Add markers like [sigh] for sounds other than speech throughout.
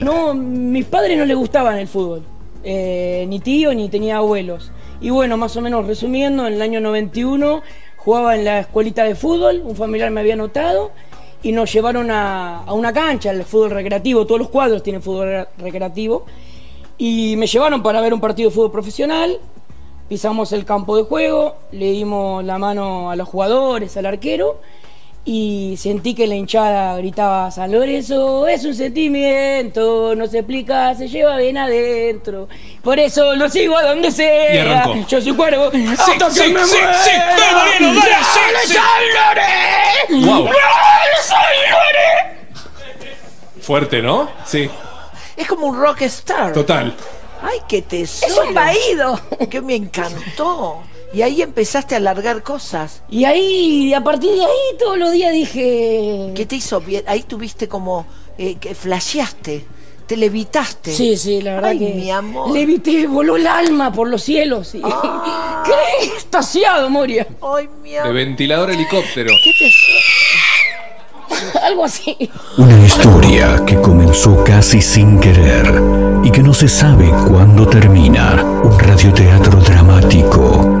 No, mis padres no les gustaban el fútbol. Eh, ni tío ni tenía abuelos. Y bueno, más o menos resumiendo, en el año 91 jugaba en la escuelita de fútbol, un familiar me había notado y nos llevaron a, una cancha, el fútbol recreativo, todos los cuadros tienen fútbol recreativo, y me llevaron para ver un partido de fútbol profesional, pisamos el campo de juego, le dimos la mano a los jugadores, al arquero, y sentí que la hinchada gritaba San Lorenzo es un sentimiento, no se explica, se lleva bien adentro. Por eso lo sigo a donde sea. Yo soy cuervo. Sí, sí, sí, sí, sí, dale, sí, sí. Wow. Fuerte, ¿no? Sí, Es como un rockstar. total. Ay, qué tesoro. Es un vaído. Que me encantó. Y ahí empezaste a alargar cosas. Y ahí, a partir de ahí, todos los días dije. ¿Qué te hizo bien? Ahí tuviste como eh, que flasheaste, te levitaste. Sí, sí, la verdad Ay, que. mi amor. Levité, voló el alma por los cielos. Y... [laughs] ¡Qué extasiado, Moria! Ay, mi De amor. ventilador helicóptero. ¿Qué tesoro? [laughs] Algo así. Una historia que comenzó casi sin querer y que no se sabe cuándo termina. Un radioteatro dramático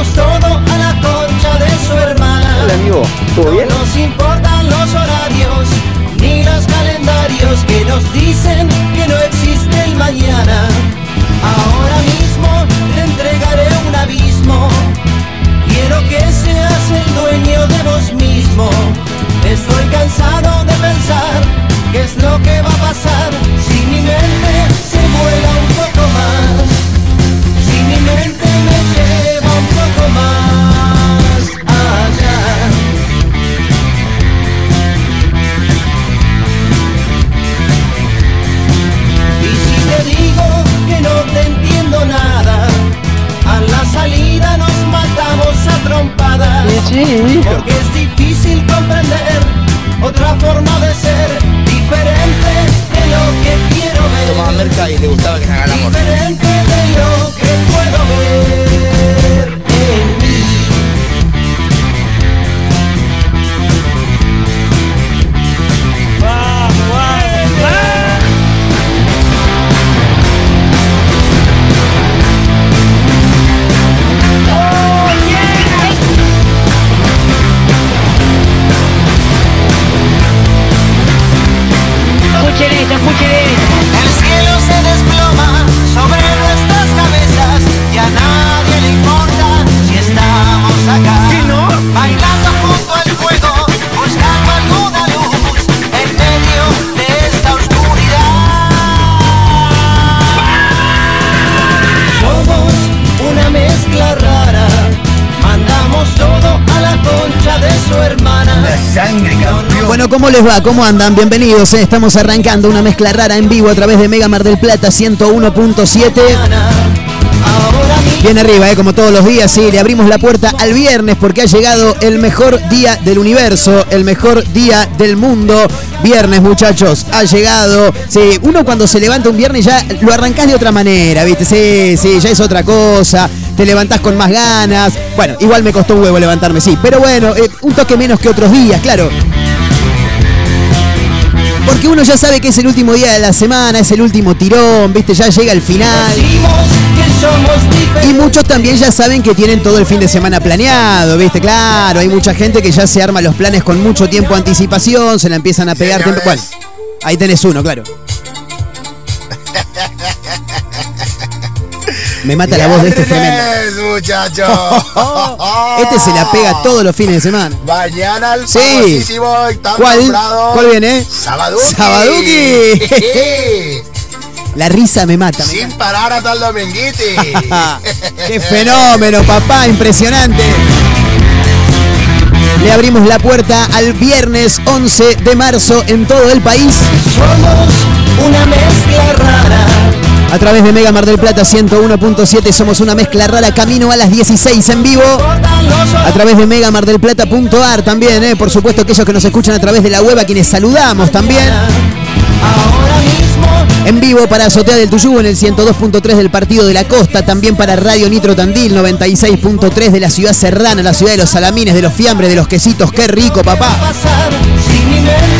Todo a la concha de su hermana. Hola, amigo. ¿Todo bien? No nos importan los horarios ni los calendarios que nos dicen que no existe el mañana. Ahora mismo te entregaré un abismo. Quiero que seas el dueño de vos mismo. Estoy cansado de pensar qué es lo que va a pasar si mi mente se vuela un poco más. Si mi mente me lleva Porque es difícil comprender otra forma de ser, diferente de lo que quiero ver. Tomaba merca y le gustaba que se haga el amor. Diferente de lo que puedo ver Bueno, ¿cómo les va? ¿Cómo andan? Bienvenidos. eh. Estamos arrancando una mezcla rara en vivo a través de Mega Mar del Plata 101.7. Bien arriba, eh, como todos los días, sí, le abrimos la puerta al viernes porque ha llegado el mejor día del universo, el mejor día del mundo. Viernes, muchachos, ha llegado. Sí, uno cuando se levanta un viernes ya lo arrancás de otra manera, ¿viste? Sí, sí, ya es otra cosa. Te levantás con más ganas. Bueno, igual me costó un huevo levantarme, sí. Pero bueno, eh, un toque menos que otros días, claro. Porque uno ya sabe que es el último día de la semana, es el último tirón, ¿viste? Ya llega el final. Y muchos también ya saben que tienen todo el fin de semana planeado, ¿viste? Claro, hay mucha gente que ya se arma los planes con mucho tiempo de anticipación, se la empiezan a pegar. Bueno, ahí tenés uno, claro. [laughs] Me mata la voz de este tremendo. muchachos. [laughs] Este se la pega todos los fines de semana. Mañana el Sí. ¿Cuál? ¿Cuál viene? Sabaduki. Sabaduki. [laughs] La risa me mata. me Sin parar hasta el dominguiti. [laughs] ¡Qué fenómeno, papá! Impresionante. Le abrimos la puerta al viernes 11 de marzo en todo el país. Somos una mezcla rara. A través de Mega Mar del Plata 101.7 somos una mezcla rara camino a las 16 en vivo. A través de megamardelplata.ar también, eh, por supuesto aquellos que nos escuchan a través de la web a quienes saludamos también. En vivo para Azotea del Tuyú en el 102.3 del Partido de la Costa, también para Radio Nitro Tandil 96.3 de la ciudad serrana, la ciudad de los salamines, de los fiambres, de los quesitos, qué rico papá.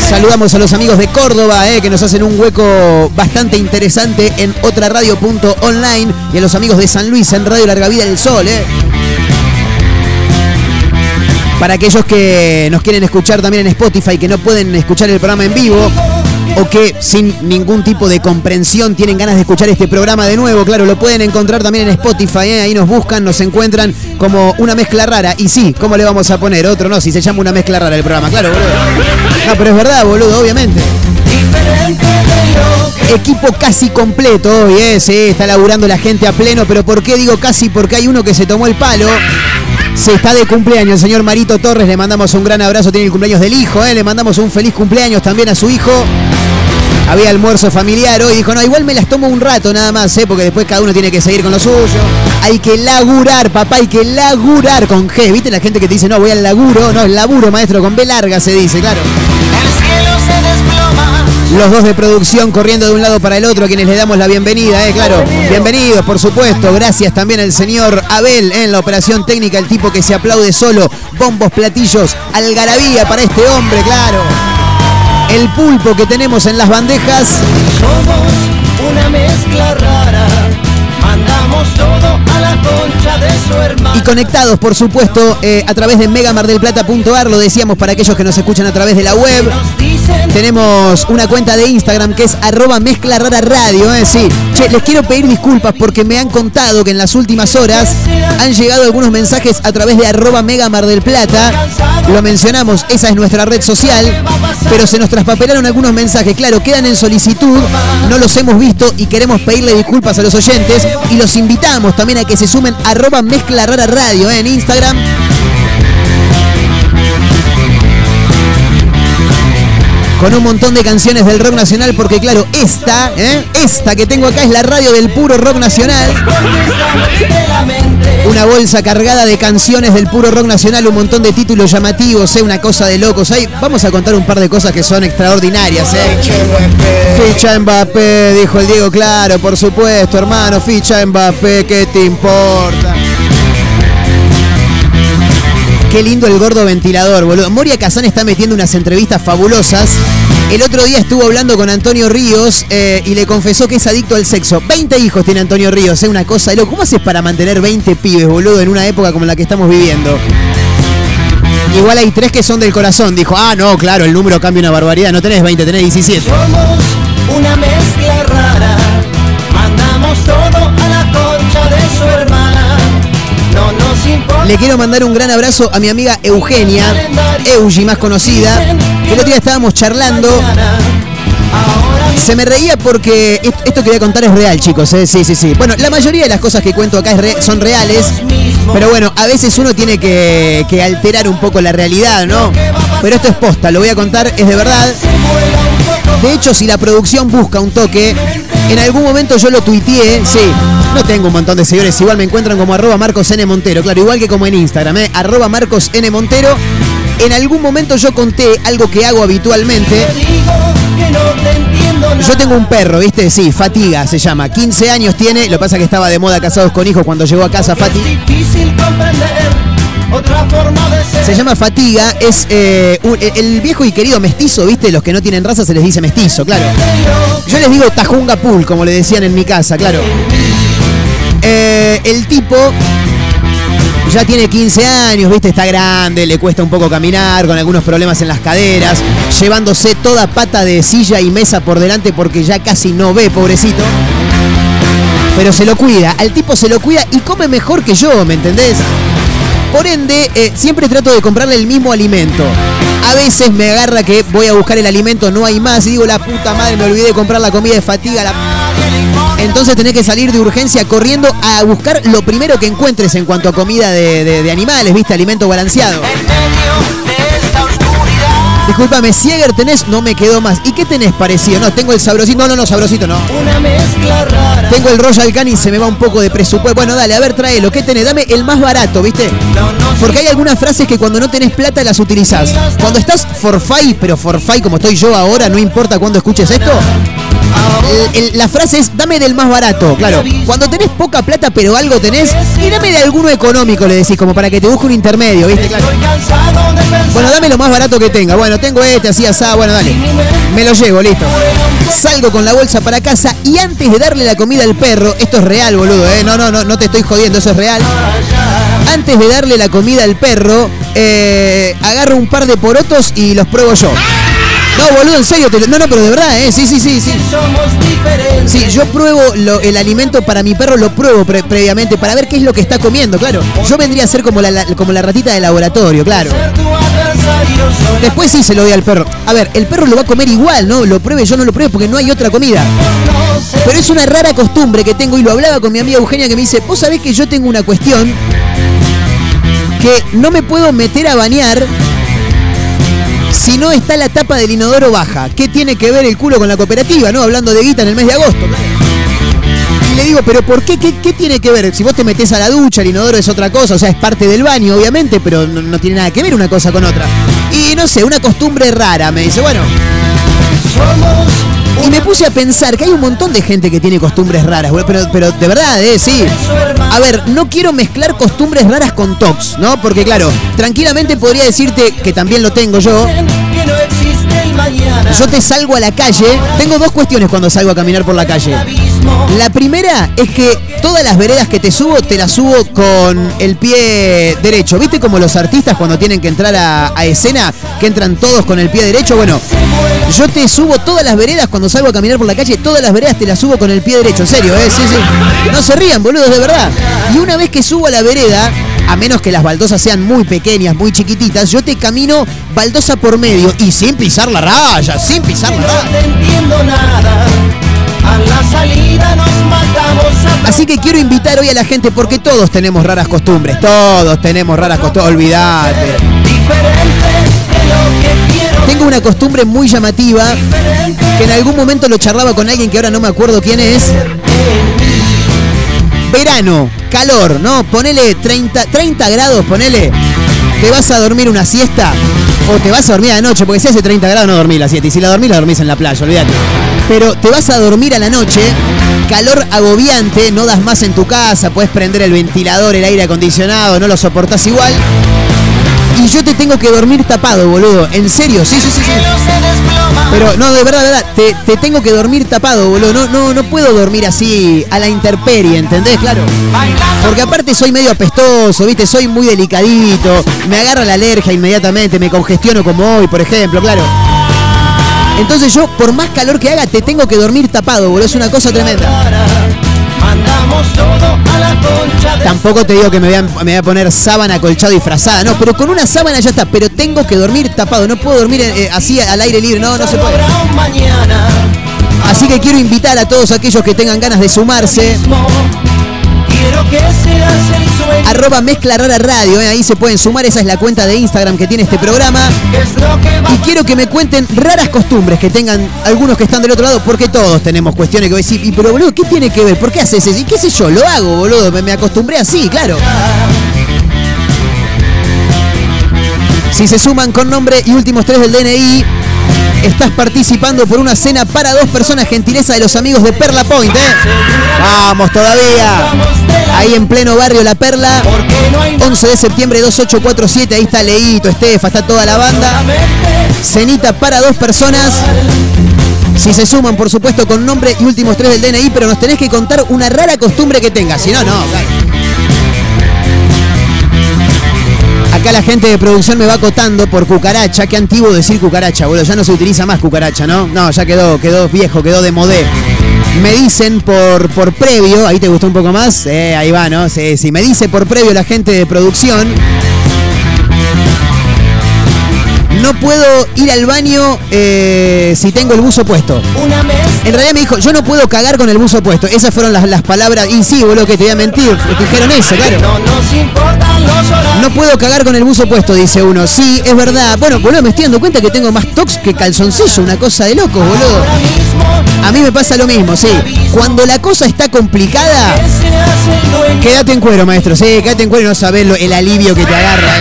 Saludamos a los amigos de Córdoba, eh, que nos hacen un hueco bastante interesante en otra radio.online y a los amigos de San Luis en Radio Larga Vida del Sol. Eh. Para aquellos que nos quieren escuchar también en Spotify, que no pueden escuchar el programa en vivo o que sin ningún tipo de comprensión tienen ganas de escuchar este programa de nuevo, claro, lo pueden encontrar también en Spotify, eh, ahí nos buscan, nos encuentran como una mezcla rara. Y sí, ¿cómo le vamos a poner? Otro no, si se llama una mezcla rara el programa, claro, boludo. No, pero es verdad, boludo, obviamente. Equipo casi completo hoy, eh, sí, está laburando la gente a pleno, pero ¿por qué digo casi? Porque hay uno que se tomó el palo. Se está de cumpleaños el señor Marito Torres, le mandamos un gran abrazo, tiene el cumpleaños del hijo, eh, le mandamos un feliz cumpleaños también a su hijo. Había almuerzo familiar hoy, dijo, no, igual me las tomo un rato nada más, eh, porque después cada uno tiene que seguir con lo suyo. Hay que laburar, papá, hay que laburar con G, ¿viste? La gente que te dice, no, voy al laburo, no, el laburo, maestro, con B larga se dice, claro. Los dos de producción corriendo de un lado para el otro, a quienes le damos la bienvenida, eh, claro. Bienvenidos, por supuesto. Gracias también al señor Abel eh, en la operación técnica, el tipo que se aplaude solo. Bombos, platillos, algarabía para este hombre, claro. El pulpo que tenemos en las bandejas. Somos una mezcla rara. Mandamos todo a la concha de su hermano. Y conectados, por supuesto, eh, a través de megamardelplata.ar, lo decíamos para aquellos que nos escuchan a través de la web. Tenemos una cuenta de Instagram que es arroba mezcla rara radio, eh, sí. Che, les quiero pedir disculpas porque me han contado que en las últimas horas han llegado algunos mensajes a través de arroba mega mar del plata. Lo mencionamos, esa es nuestra red social, pero se nos traspapelaron algunos mensajes. Claro, quedan en solicitud, no los hemos visto y queremos pedirle disculpas a los oyentes y los invitamos también a que se sumen arroba mezcla rara radio eh, en Instagram. Con un montón de canciones del rock nacional, porque claro, esta, ¿eh? esta que tengo acá es la radio del puro rock nacional. Una bolsa cargada de canciones del puro rock nacional, un montón de títulos llamativos, ¿eh? una cosa de locos. Ahí vamos a contar un par de cosas que son extraordinarias. ¿eh? Ficha Mbappé, dijo el Diego, claro, por supuesto, hermano, ficha Mbappé, ¿qué te importa? Qué lindo el gordo ventilador, boludo. Moria Kazán está metiendo unas entrevistas fabulosas. El otro día estuvo hablando con Antonio Ríos eh, y le confesó que es adicto al sexo. 20 hijos tiene Antonio Ríos, es una cosa de loco. ¿Cómo haces para mantener 20 pibes, boludo, en una época como la que estamos viviendo? Igual hay tres que son del corazón. Dijo, ah, no, claro, el número cambia una barbaridad. No tenés 20, tenés 17. Somos una mezcla rara. Mandamos todo a la concha de su hermana. Le quiero mandar un gran abrazo a mi amiga Eugenia, Eugi más conocida, que el otro día estábamos charlando. Se me reía porque est- esto que voy a contar es real, chicos. ¿eh? Sí, sí, sí. Bueno, la mayoría de las cosas que cuento acá son reales. Pero bueno, a veces uno tiene que alterar un poco la realidad, ¿no? Pero esto es posta, lo voy a contar, es de verdad. De hecho, si la producción busca un toque, en algún momento yo lo tuiteé, sí. No tengo un montón de seguidores, igual me encuentran como arroba Marcos N. Montero, claro, igual que como en Instagram, ¿eh? arroba Marcos N. Montero. En algún momento yo conté algo que hago habitualmente. Yo tengo un perro, ¿viste? Sí, Fatiga se llama. 15 años tiene, lo que pasa que estaba de moda casados con hijos cuando llegó a casa Fati. Se llama Fatiga, es eh, el viejo y querido mestizo, ¿viste? Los que no tienen raza se les dice mestizo, claro. Yo les digo Tajunga Pool, como le decían en mi casa, claro. Eh, el tipo ya tiene 15 años, ¿viste? Está grande, le cuesta un poco caminar, con algunos problemas en las caderas, llevándose toda pata de silla y mesa por delante porque ya casi no ve, pobrecito. Pero se lo cuida, al tipo se lo cuida y come mejor que yo, ¿me entendés? Por ende, eh, siempre trato de comprarle el mismo alimento. A veces me agarra que voy a buscar el alimento, no hay más, y digo, la puta madre, me olvidé de comprar la comida de fatiga, la Entonces tenés que salir de urgencia corriendo a buscar lo primero que encuentres en cuanto a comida de, de- de animales, ¿viste? Alimento balanceado. Disculpame, Sieger tenés, no me quedó más. ¿Y qué tenés parecido? No, tengo el sabrosito. No, no, no, sabrosito no. Una mezcla rara. Tengo el Royal Canin, se me va un poco de presupuesto. Bueno, dale, a ver, tráelo. ¿Qué tenés? Dame el más barato, ¿viste? No, no Porque hay algunas frases que cuando no tenés plata las utilizás. Cuando estás forfait, pero forfait como estoy yo ahora, no importa cuándo escuches esto. La frase es dame del más barato, claro. Cuando tenés poca plata pero algo tenés, y dame de alguno económico, le decís, como para que te busque un intermedio, ¿viste? Claro. Bueno, dame lo más barato que tenga. Bueno, tengo este, así asá, bueno, dale. Me lo llevo, listo. Salgo con la bolsa para casa y antes de darle la comida al perro, esto es real, boludo, eh. No, no, no, no te estoy jodiendo, eso es real. Antes de darle la comida al perro, eh, agarro un par de porotos y los pruebo yo. No, boludo, en serio, no, no, pero de verdad, eh. Sí, sí, sí, sí. Sí, yo pruebo lo- el alimento para mi perro, lo pruebo pre- previamente para ver qué es lo que está comiendo, claro. Yo vendría a ser como la, ratita de laboratorio, claro. Después sí se lo doy al perro. A ver, el perro lo va a comer igual, ¿no? Lo pruebe, yo no lo pruebe porque no hay otra comida. Pero es una rara costumbre que tengo y lo hablaba con mi amiga Eugenia que me dice, vos sabés que yo tengo una cuestión que no me puedo meter a bañar si no está la tapa del inodoro baja. ¿Qué tiene que ver el culo con la cooperativa, no? Hablando de guita en el mes de agosto. Y le digo, pero ¿por qué? ¿Qué, tiene que ver? Si vos te metés a la ducha, el inodoro es otra cosa, o sea, es parte del baño, obviamente, pero no tiene nada que ver una cosa con otra. Y no sé, una costumbre rara, me dice, bueno. Y me puse a pensar que hay un montón de gente que tiene costumbres raras, pero, de verdad, eh, sí. A ver, no quiero mezclar costumbres raras con tocs, ¿no? Porque claro, tranquilamente podría decirte que también lo tengo yo. Yo te salgo a la calle. Tengo dos cuestiones cuando salgo a caminar por la calle. La primera es que todas las veredas que te subo, te las subo con el pie derecho. ¿Viste como los artistas cuando tienen que entrar a, a escena, que entran todos con el pie derecho? Bueno, yo te subo todas las veredas cuando salgo a caminar por la calle, todas las veredas te las subo con el pie derecho. En serio, ¿eh? Sí, sí. No se rían, boludos, de verdad. Y una vez que subo a la vereda, a menos que las baldosas sean muy pequeñas, muy chiquititas, yo te camino baldosa por medio y sin pisar la raya, sin pisar la No raya. te entiendo nada. A la salida nos matamos a Así que quiero invitar hoy a la gente porque todos tenemos raras costumbres, todos tenemos raras costumbres, olvídate. Tengo una costumbre muy llamativa que en algún momento lo charlaba con alguien que ahora no me acuerdo quién es. Verano, calor, ¿no? Ponele 30, 30 grados, ponele. ¿Te vas a dormir una siesta? O te vas a dormir a la noche, porque si hace 30 grados no dormís la siesta. Y si la dormís, la dormís en la playa, olvídate. Pero te vas a dormir a la noche, calor agobiante, no das más en tu casa, puedes prender el ventilador, el aire acondicionado, no lo soportás igual. Y yo te tengo que dormir tapado, boludo. En serio, sí, sí, sí, sí. Pero no, de verdad, de verdad, te, te tengo que dormir tapado, boludo. No, no, no puedo dormir así a la intemperie, ¿entendés? Claro. Porque aparte soy medio apestoso, ¿viste? Soy muy delicadito. Me agarra la alergia inmediatamente, me congestiono como hoy, por ejemplo, claro. Entonces yo, por más calor que haga, te tengo que dormir tapado, boludo. Es una cosa tremenda. Mandamos todo a la concha de Tampoco te digo que me voy, a, me voy a poner sábana colchado y frazada, no, pero con una sábana ya está. Pero tengo que dormir tapado, no puedo dormir eh, así al aire libre, no, no se puede. Así que quiero invitar a todos aquellos que tengan ganas de sumarse. Quiero que seas el sueño. Arroba Mezcla Rara Radio, eh, ahí se pueden sumar, esa es la cuenta de Instagram que tiene este programa. Y quiero que me cuenten raras costumbres que tengan algunos que están del otro lado, porque todos tenemos cuestiones que voy a decir, y pero boludo, ¿qué tiene que ver? ¿Por qué haces eso? ¿Y qué sé yo? Lo hago, boludo, me, me acostumbré así, claro. Si se suman con nombre y últimos tres del DNI, estás participando por una cena para dos personas, gentileza de los amigos de Perla Point, ¿eh? Vamos todavía. Ahí en pleno barrio La Perla. 11 de septiembre 2847, ahí está Leito, Estefa, está toda la banda. Cenita para dos personas. Si se suman, por supuesto, con nombre y últimos tres del DNI, pero nos tenés que contar una rara costumbre que tengas. Si no, no. Acá la gente de producción me va acotando por cucaracha. Qué antiguo decir cucaracha, boludo. Ya no se utiliza más cucaracha, ¿no? No, ya quedó, quedó viejo, quedó de modé. Me dicen por, por previo, ahí te gustó un poco más. Eh, ahí va, ¿no? Sí, sí. Me dice por previo la gente de producción. no puedo ir al baño eh, si tengo el buzo puesto. Una En realidad me dijo, yo no puedo cagar con el buzo puesto. Esas fueron las, las palabras. Y sí, boludo, que te voy a mentir. Dijeron eso, claro. no nos horarios. No puedo cagar con el buzo puesto, dice uno. Sí, es verdad. Bueno, boludo, me estoy dando cuenta que tengo más tox que calzoncillo. Una cosa de locos, boludo. A mí me pasa lo mismo, sí. Cuando la cosa está complicada, quédate en cuero, maestro. Sí, quédate en cuero y no sabés lo- el alivio que te agarra.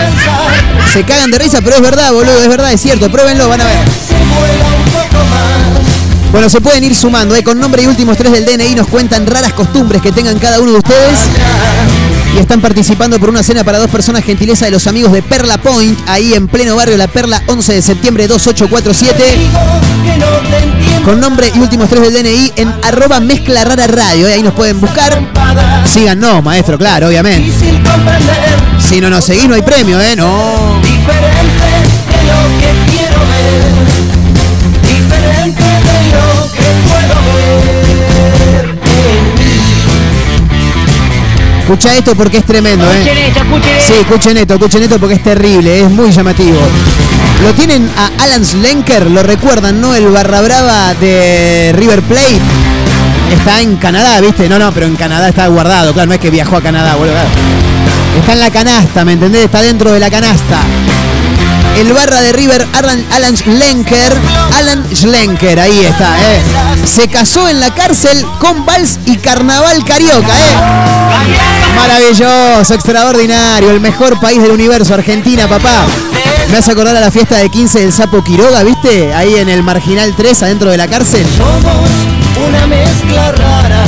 Se cagan de risa, pero es verdad, boludo, es verdad, es cierto. Pruébenlo, van a ver. Bueno, se pueden ir sumando, ¿eh? con nombre y últimos tres del DNI nos cuentan raras costumbres que tengan cada uno de ustedes. Están participando por una cena para dos personas, gentileza de los amigos de Perla Point, ahí en pleno barrio La Perla, 11 de septiembre 2847. Digo que no te entiendo. Con nombre y últimos tres del DNI en arroba mezcla rara radio, ¿eh? ahí nos pueden buscar. Empada, Síganos, maestro, claro, obviamente. Si no nos seguís no hay premio, ¿eh? No. diferente de lo que puedo ver. Escucha esto porque es tremendo, Escuchen ¿eh? esto, escuchen Sí, escuchen esto, escuchen esto porque es terrible, es muy llamativo. Lo tienen a Alan Slenker, lo recuerdan, ¿no? El barra brava de River Plate. Está en Canadá, ¿viste? No, no, pero en Canadá está guardado, claro, no es que viajó a Canadá, boludo. Está en la canasta, ¿me entendés? Está dentro de la canasta. El barra de River, Alan, Schlenker. Alan Schlenker, ahí está, ¿eh? Se casó en la cárcel con Vals y Carnaval Carioca, ¿eh? Maravilloso, extraordinario, el mejor país del universo, Argentina, papá. Me hace acordar a la fiesta de 15 del Sapo Quiroga, ¿viste? Ahí en el Marginal 3, adentro de la cárcel. Somos una mezcla rara,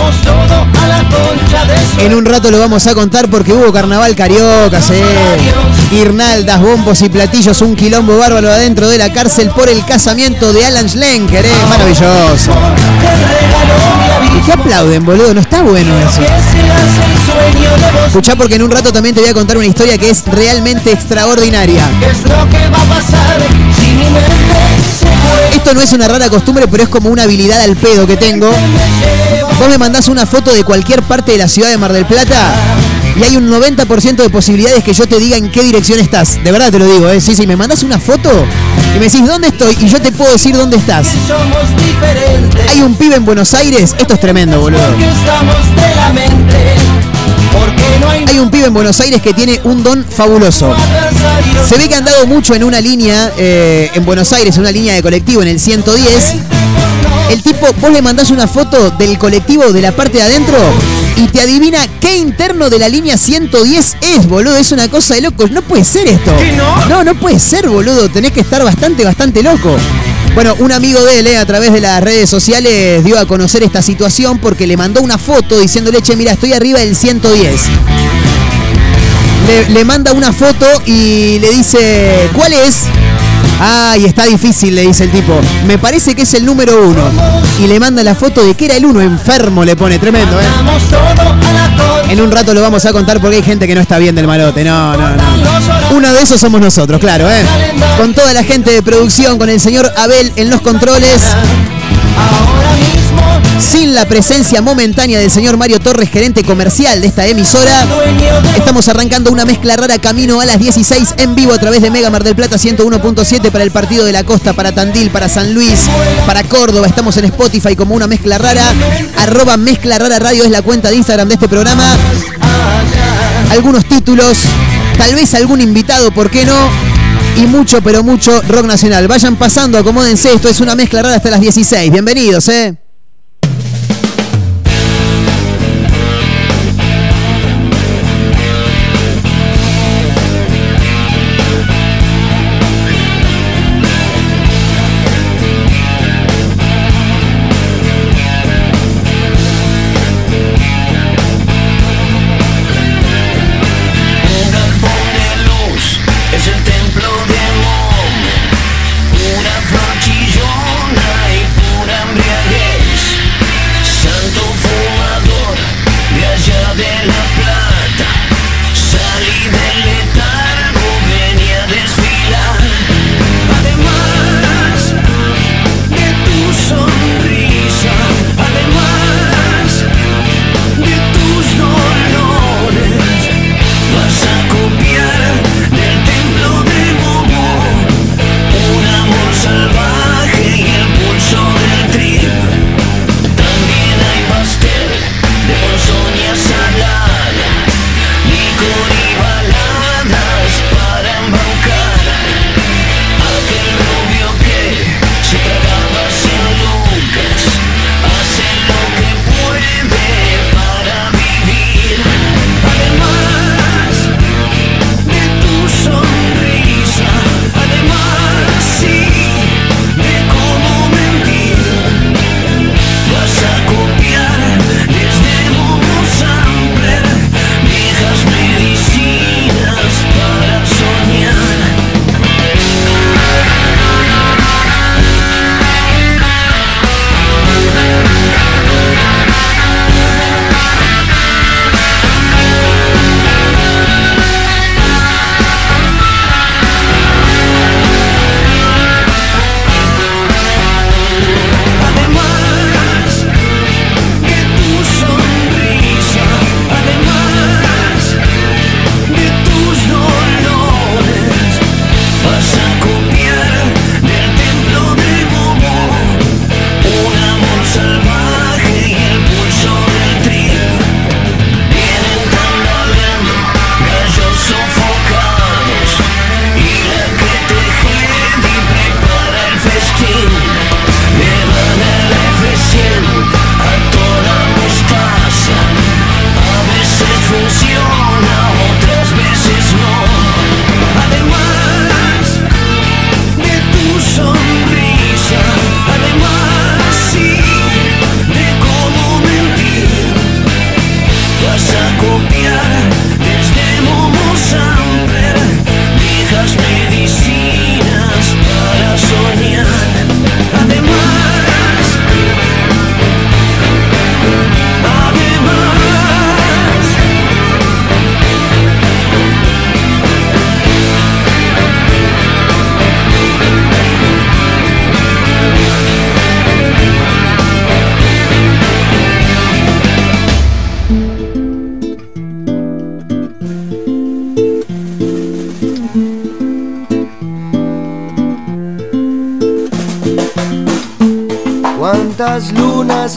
mandamos todo a la concha de su En un rato lo vamos a contar porque hubo carnaval carioca, sí. Guirnaldas, bombos y platillos, un quilombo bárbaro adentro de la cárcel por el casamiento de Alan Schlenker, ¿eh? Maravilloso. Te regaló mi ¿Y aviso qué aplauden, boludo? No está bueno eso. Escuchá porque en un rato también te voy a contar una historia que es realmente extraordinaria. Esto no es una rara costumbre, pero es como una habilidad al pedo que tengo. Vos me mandás una foto de cualquier parte de la ciudad de Mar del Plata y hay un 90% de posibilidades que yo te diga en qué dirección estás. De verdad te lo digo, ¿eh? Sí, sí, me mandás una foto y me decís dónde estoy y yo te puedo decir dónde estás. Hay un pibe en Buenos Aires, esto es tremendo, boludo. hay un pibe en Buenos Aires que tiene un don fabuloso. Se ve que ha andado mucho en una línea eh, en Buenos Aires, una línea de colectivo en el 110. El tipo, vos le mandás una foto del colectivo de la parte de adentro y te adivina qué interno de la línea 110 es, boludo. Es una cosa de locos. No puede ser esto. no? No, no puede ser, boludo. Tenés que estar bastante, bastante loco. Bueno, un amigo de él, eh, a través de las redes sociales, dio a conocer esta situación porque le mandó una foto diciéndole, che, mira, estoy arriba del 110 le, le manda una foto y le dice, ¿cuál es? Ay, está difícil, le dice el tipo. Me parece que es el número uno. Y le manda la foto de que era el uno, enfermo le pone, tremendo, ¿eh? En un rato lo vamos a contar porque hay gente que no está bien del malote. No, no, no. Uno de esos somos nosotros, claro, ¿eh? Con toda la gente de producción, con el señor Abel en los controles. Ahora mismo, Sin la presencia momentánea del señor Mario Torres, gerente comercial de esta emisora. Estamos arrancando una mezcla rara camino a las 16 en vivo a través de Mega Mar del Plata 101.7 para el partido de la costa, para Tandil, para San Luis, para Córdoba. Estamos en Spotify como una mezcla rara. Arroba mezcla rara radio es la cuenta de Instagram de este programa. Algunos títulos, tal vez algún invitado, ¿por qué no? Y mucho, pero mucho rock nacional. Vayan pasando, acomódense. Esto es una mezcla rara hasta las 16. Bienvenidos, ¿eh?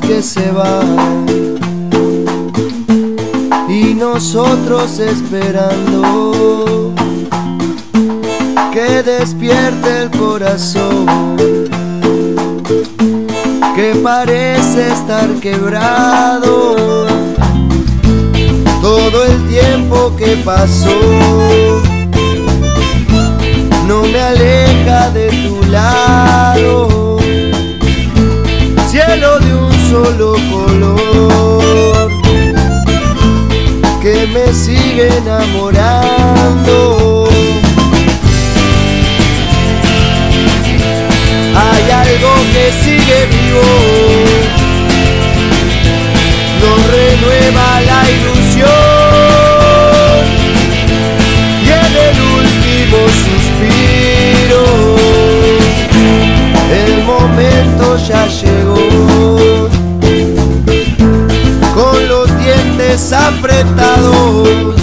Que se van. Y nosotros esperando que despierte el corazón que parece estar quebrado. Todo el tiempo que pasó no me aleja de tu lado enamorando. Hay algo que sigue vivo, nos renueva la ilusión. Y en el último suspiro el momento ya llegó. Con los dientes apretados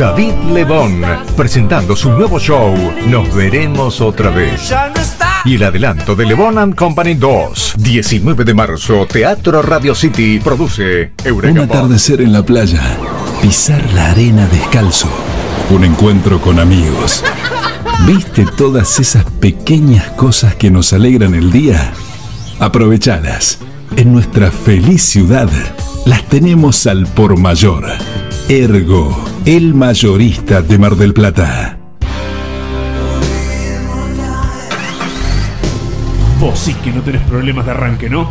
David Lebón, presentando su nuevo show, Nos veremos otra vez. Y el adelanto de Lebón and Company 2, 19 de marzo, Teatro Radio City, produce Eureka Un atardecer en la playa, pisar la arena descalzo, un encuentro con amigos. ¿Viste todas esas pequeñas cosas que nos alegran el día? Aprovechalas. En nuestra feliz ciudad las tenemos al por mayor. Ergo, el mayorista de Mar del Plata. Vos sí que no tenés problemas de arranque, ¿no?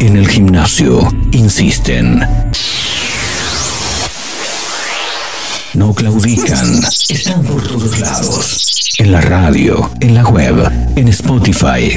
En el gimnasio, insisten. No claudican, están por todos lados. En la radio, en la web, en Spotify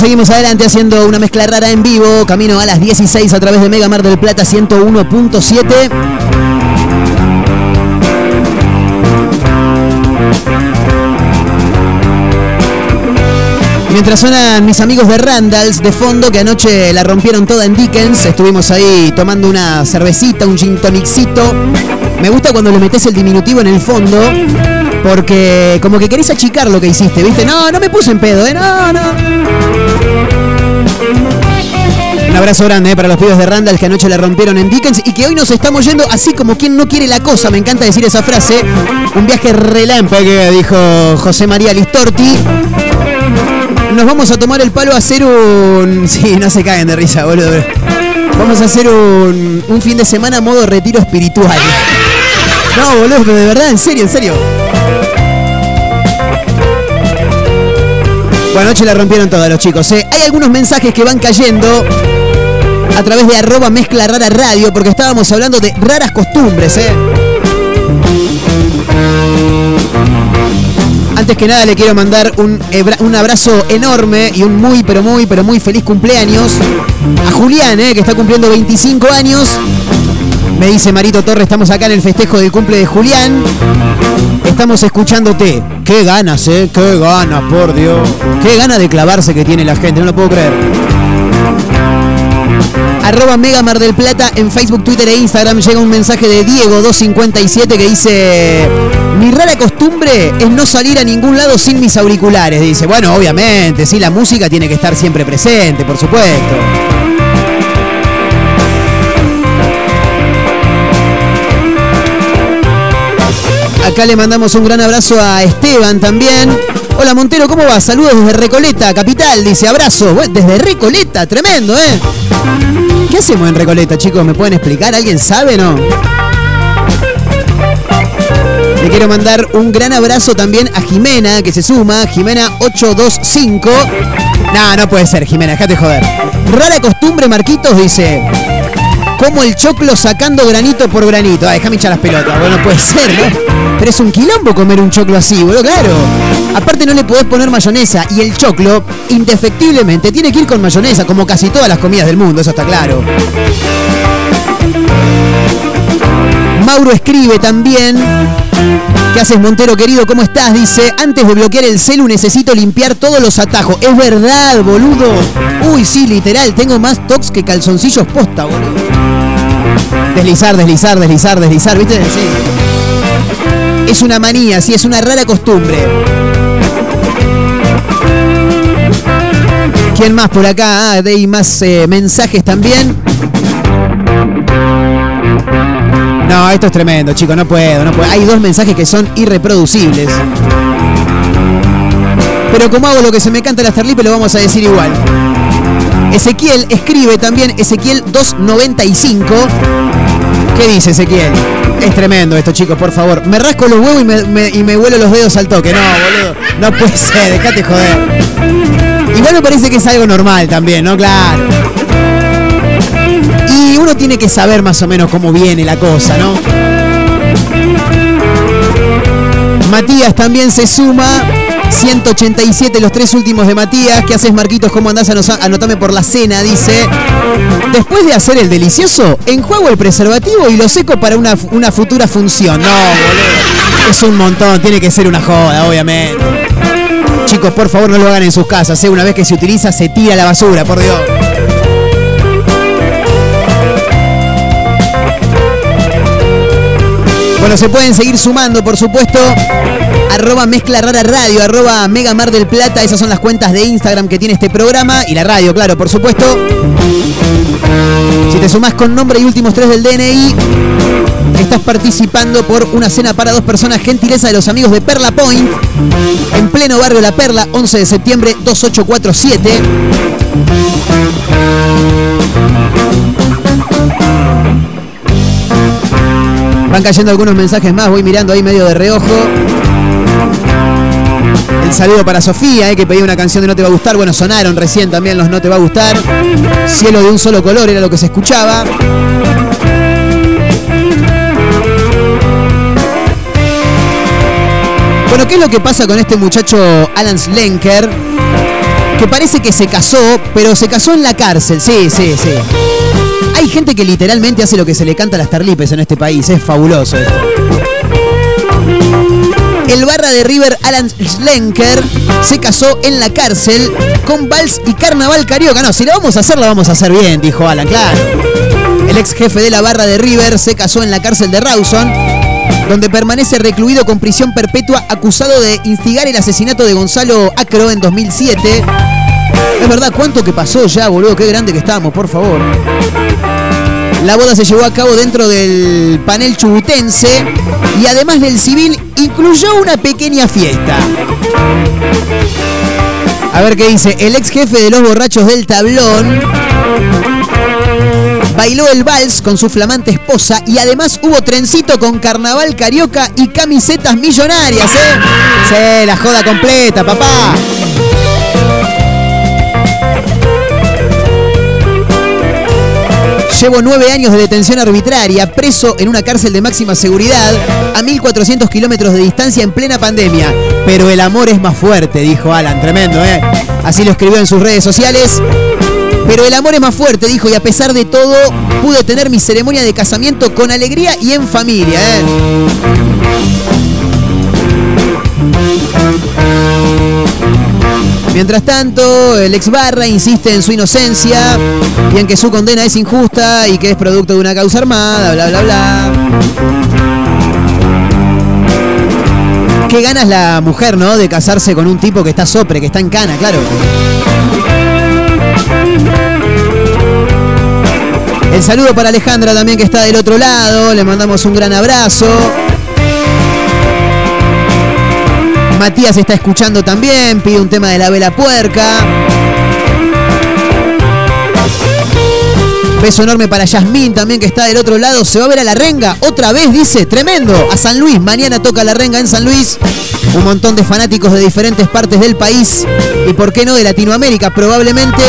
Seguimos adelante haciendo una mezcla rara en vivo. Camino a las 16 a través de Mega Mar del Plata 101.7. Mientras suenan mis amigos de Randalls de fondo, que anoche la rompieron toda en Dickens, estuvimos ahí tomando una cervecita, un gin tonicito. Me gusta cuando le metes el diminutivo en el fondo, porque como que querés achicar lo que hiciste, ¿viste? No, no me puse en pedo, ¿eh? No, no. Un abrazo grande eh, para los pibes de Randall que anoche la rompieron en Dickens y que hoy nos estamos yendo así como quien no quiere la cosa. Me encanta decir esa frase. Un viaje relámpago, dijo José María Listorti. Nos vamos a tomar el palo a hacer un. [laughs] Sí, no se caguen de risa, boludo. Vamos a hacer un, un fin de semana modo retiro espiritual. No, boludo, de verdad, en serio, en serio. Bueno, anoche la rompieron todos los chicos. ¿eh? Hay algunos mensajes que van cayendo a través de arroba mezcla rara radio porque estábamos hablando de raras costumbres. ¿eh? Antes que nada le quiero mandar un, un abrazo enorme y un muy, pero muy, pero muy feliz cumpleaños a Julián, ¿eh? que está cumpliendo 25 años. Me dice Marito Torres, estamos acá en el festejo del cumple de Julián. Estamos escuchándote. Qué ganas, eh, qué ganas, por Dios. Qué ganas de clavarse que tiene la gente, no lo puedo creer. Arroba Mega Mar del Plata en Facebook, Twitter e Instagram llega un mensaje de Diego257 que dice Mi rara costumbre es no salir a ningún lado sin mis auriculares. Dice, bueno, obviamente, sí, la música tiene que estar siempre presente, por supuesto. Acá le mandamos un gran abrazo a Esteban también. Hola Montero, ¿cómo va? Saludos desde Recoleta, capital. Dice abrazo. Desde Recoleta, tremendo, ¿eh? ¿Qué hacemos en Recoleta, chicos? ¿Me pueden explicar? ¿Alguien sabe, no? Le quiero mandar un gran abrazo también a Jimena, que se suma. Jimena 825. No, no puede ser, Jimena, déjate joder. Rara costumbre, Marquitos, dice. Como el choclo sacando granito por granito. Ah, déjame echar las pelotas. Bueno, puede ser, ¿no? Pero es un quilombo comer un choclo así, boludo, claro. Aparte no le podés poner mayonesa. Y el choclo, indefectiblemente, tiene que ir con mayonesa, como casi todas las comidas del mundo, eso está claro. Mauro escribe también. ¿Qué haces, Montero querido? ¿Cómo estás? Dice, antes de bloquear el celu necesito limpiar todos los atajos. Es verdad, boludo. Uy, sí, literal, tengo más tox que calzoncillos posta, boludo. Deslizar, deslizar, deslizar, deslizar, ¿viste? Sí. Es una manía, sí, es una rara costumbre. ¿Quién más por acá? Ah, hay más eh, mensajes también. No, esto es tremendo, chicos, no puedo, no puedo. Hay dos mensajes que son irreproducibles. Pero como hago lo que se me canta la Starlipe, lo vamos a decir igual. Ezequiel escribe también Ezequiel 295. ¿Qué dice Ezequiel? Es tremendo esto, chicos, por favor. Me rasco los huevos y me, me- y me vuelo los dedos al toque. No, boludo. No puede ser, dejate joder. Igual me parece que es algo normal también, ¿no? Claro. Y uno tiene que saber más o menos cómo viene la cosa, ¿no? Matías también se suma. 187 los tres últimos de Matías. ¿Qué haces, Marquitos? ¿Cómo andás? Anotame por la cena, dice. Después de hacer el delicioso, enjuago el preservativo y lo seco para una, una futura función. No, boludo. Es un montón, tiene que ser una joda, obviamente. Chicos, por favor, no lo hagan en sus casas. ¿eh? Una vez que se utiliza, se tira la basura, por Dios. Bueno, se pueden seguir sumando, por supuesto. Arroba Mezcla Rara Radio, arroba Mega Mar del Plata. Esas son las cuentas de Instagram que tiene este programa. Y la radio, claro, por supuesto. Si te sumás con nombre y últimos tres del DNI, estás participando por una cena para dos personas, gentileza de los amigos de Perla Point, en pleno barrio La Perla, 11 de septiembre 2847. Van cayendo algunos mensajes más, voy mirando ahí medio de reojo. El saludo para Sofía, eh, que pedía una canción de No Te Va a Gustar. Bueno, sonaron recién también los No Te Va a Gustar. Cielo de un solo color era lo que se escuchaba. Bueno, ¿qué es lo que pasa con este muchacho Alan Slenker? Que parece que se casó, pero se casó en la cárcel. Sí, sí, sí. Hay gente que literalmente hace lo que se le canta a las tarlipes en este país. Es fabuloso esto. El barra de River Alan Schlenker se casó en la cárcel con vals y carnaval carioca. No, si lo vamos a hacer, lo vamos a hacer bien, dijo Alan, claro. El ex jefe de la barra de River se casó en la cárcel de Rawson, donde permanece recluido con prisión perpetua acusado de instigar el asesinato de Gonzalo Acro en 2007. Es verdad, ¿cuánto que pasó ya, boludo? Qué grande que estábamos, por favor. La boda se llevó a cabo dentro del panel chubutense y además del civil incluyó una pequeña fiesta. A ver qué dice, el ex jefe de los borrachos del tablón bailó el vals con su flamante esposa y además hubo trencito con carnaval carioca y camisetas millonarias, ¿eh? Sí, la joda completa, papá. Llevo nueve años de detención arbitraria, preso en una cárcel de máxima seguridad, a 1400 kilómetros de distancia en plena pandemia. Pero el amor es más fuerte, dijo Alan, tremendo, ¿eh? Así lo escribió en sus redes sociales. Pero el amor es más fuerte, dijo, y a pesar de todo, pude tener mi ceremonia de casamiento con alegría y en familia, ¿eh? Mientras tanto, el ex Barra insiste en su inocencia y en que su condena es injusta y que es producto de una causa armada, bla, bla, bla. Qué ganas la mujer, ¿no? De casarse con un tipo que está sopre, que está en cana, claro. El saludo para Alejandra también que está del otro lado. Le mandamos un gran abrazo. Matías está escuchando también, pide un tema de la vela puerca. Beso enorme para Yasmín también que está del otro lado. Se va a ver a la renga. Otra vez dice, tremendo. A San Luis. Mañana toca la renga en San Luis. Un montón de fanáticos de diferentes partes del país. Y por qué no de Latinoamérica. Probablemente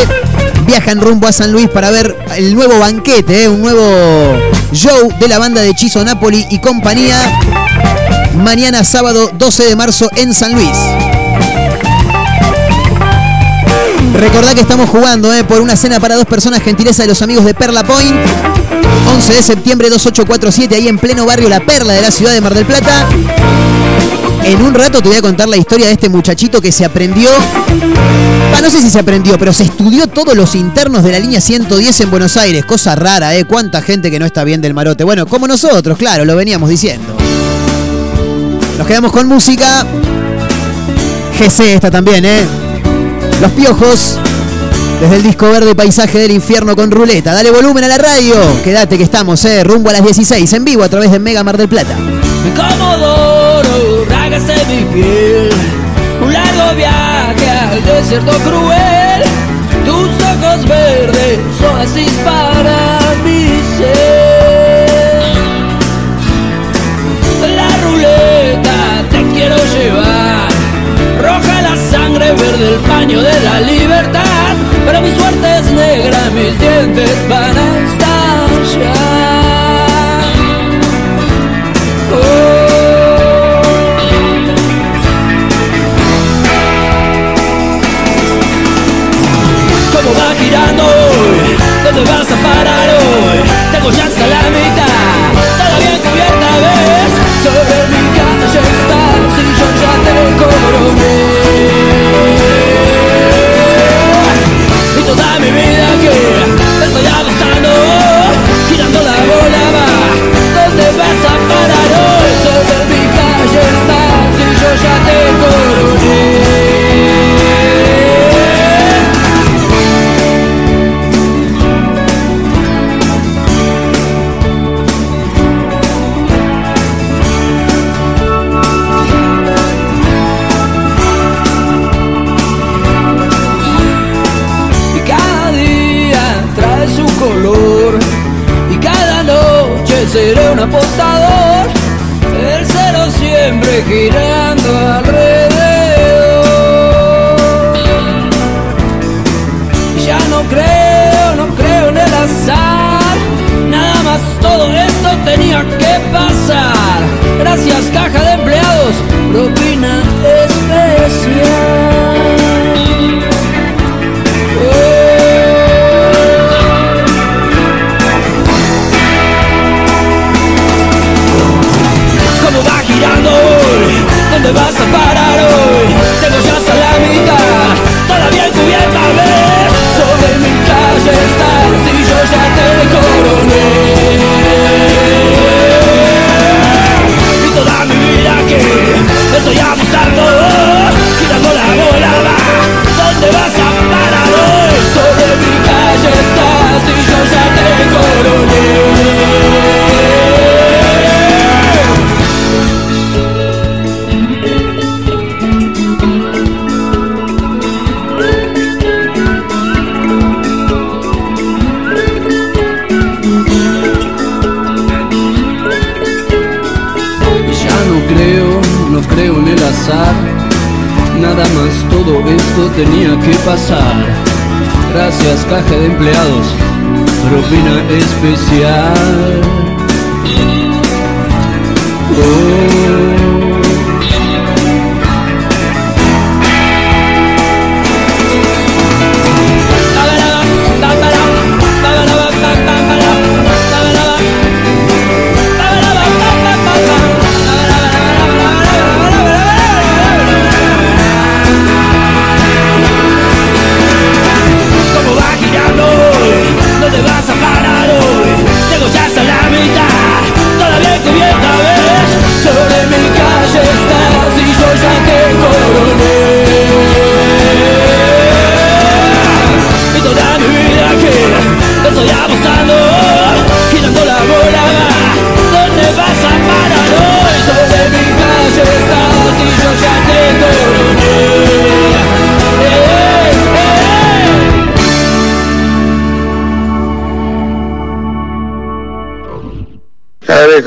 viajan rumbo a San Luis para ver el nuevo banquete. ¿eh? Un nuevo show de la banda de Chizo Napoli y compañía. Mañana sábado 12 de marzo en San Luis. Recordá que estamos jugando eh, por una cena para dos personas, gentileza de los amigos de Perla Point. 11 de septiembre 2847, ahí en pleno barrio La Perla de la ciudad de Mar del Plata. En un rato te voy a contar la historia de este muchachito que se aprendió. Ah, no sé si se aprendió, pero se estudió todos los internos de la línea 110 en Buenos Aires. Cosa rara, ¿eh? Cuánta gente que no está bien del marote. Bueno, como nosotros, claro, lo veníamos diciendo. Nos quedamos con música. GC está también, ¿eh? Los Piojos. Desde el disco verde Paisaje del Infierno con Ruleta. Dale volumen a la radio. Quédate que estamos, ¿eh? Rumbo a las 16 en vivo a través de Mega Mar del Plata. Comodoro, mi piel. Un largo viaje al desierto cruel. Tus ojos verdes, oasis para paño de la libertad. Pero mi suerte es negra, mis dientes van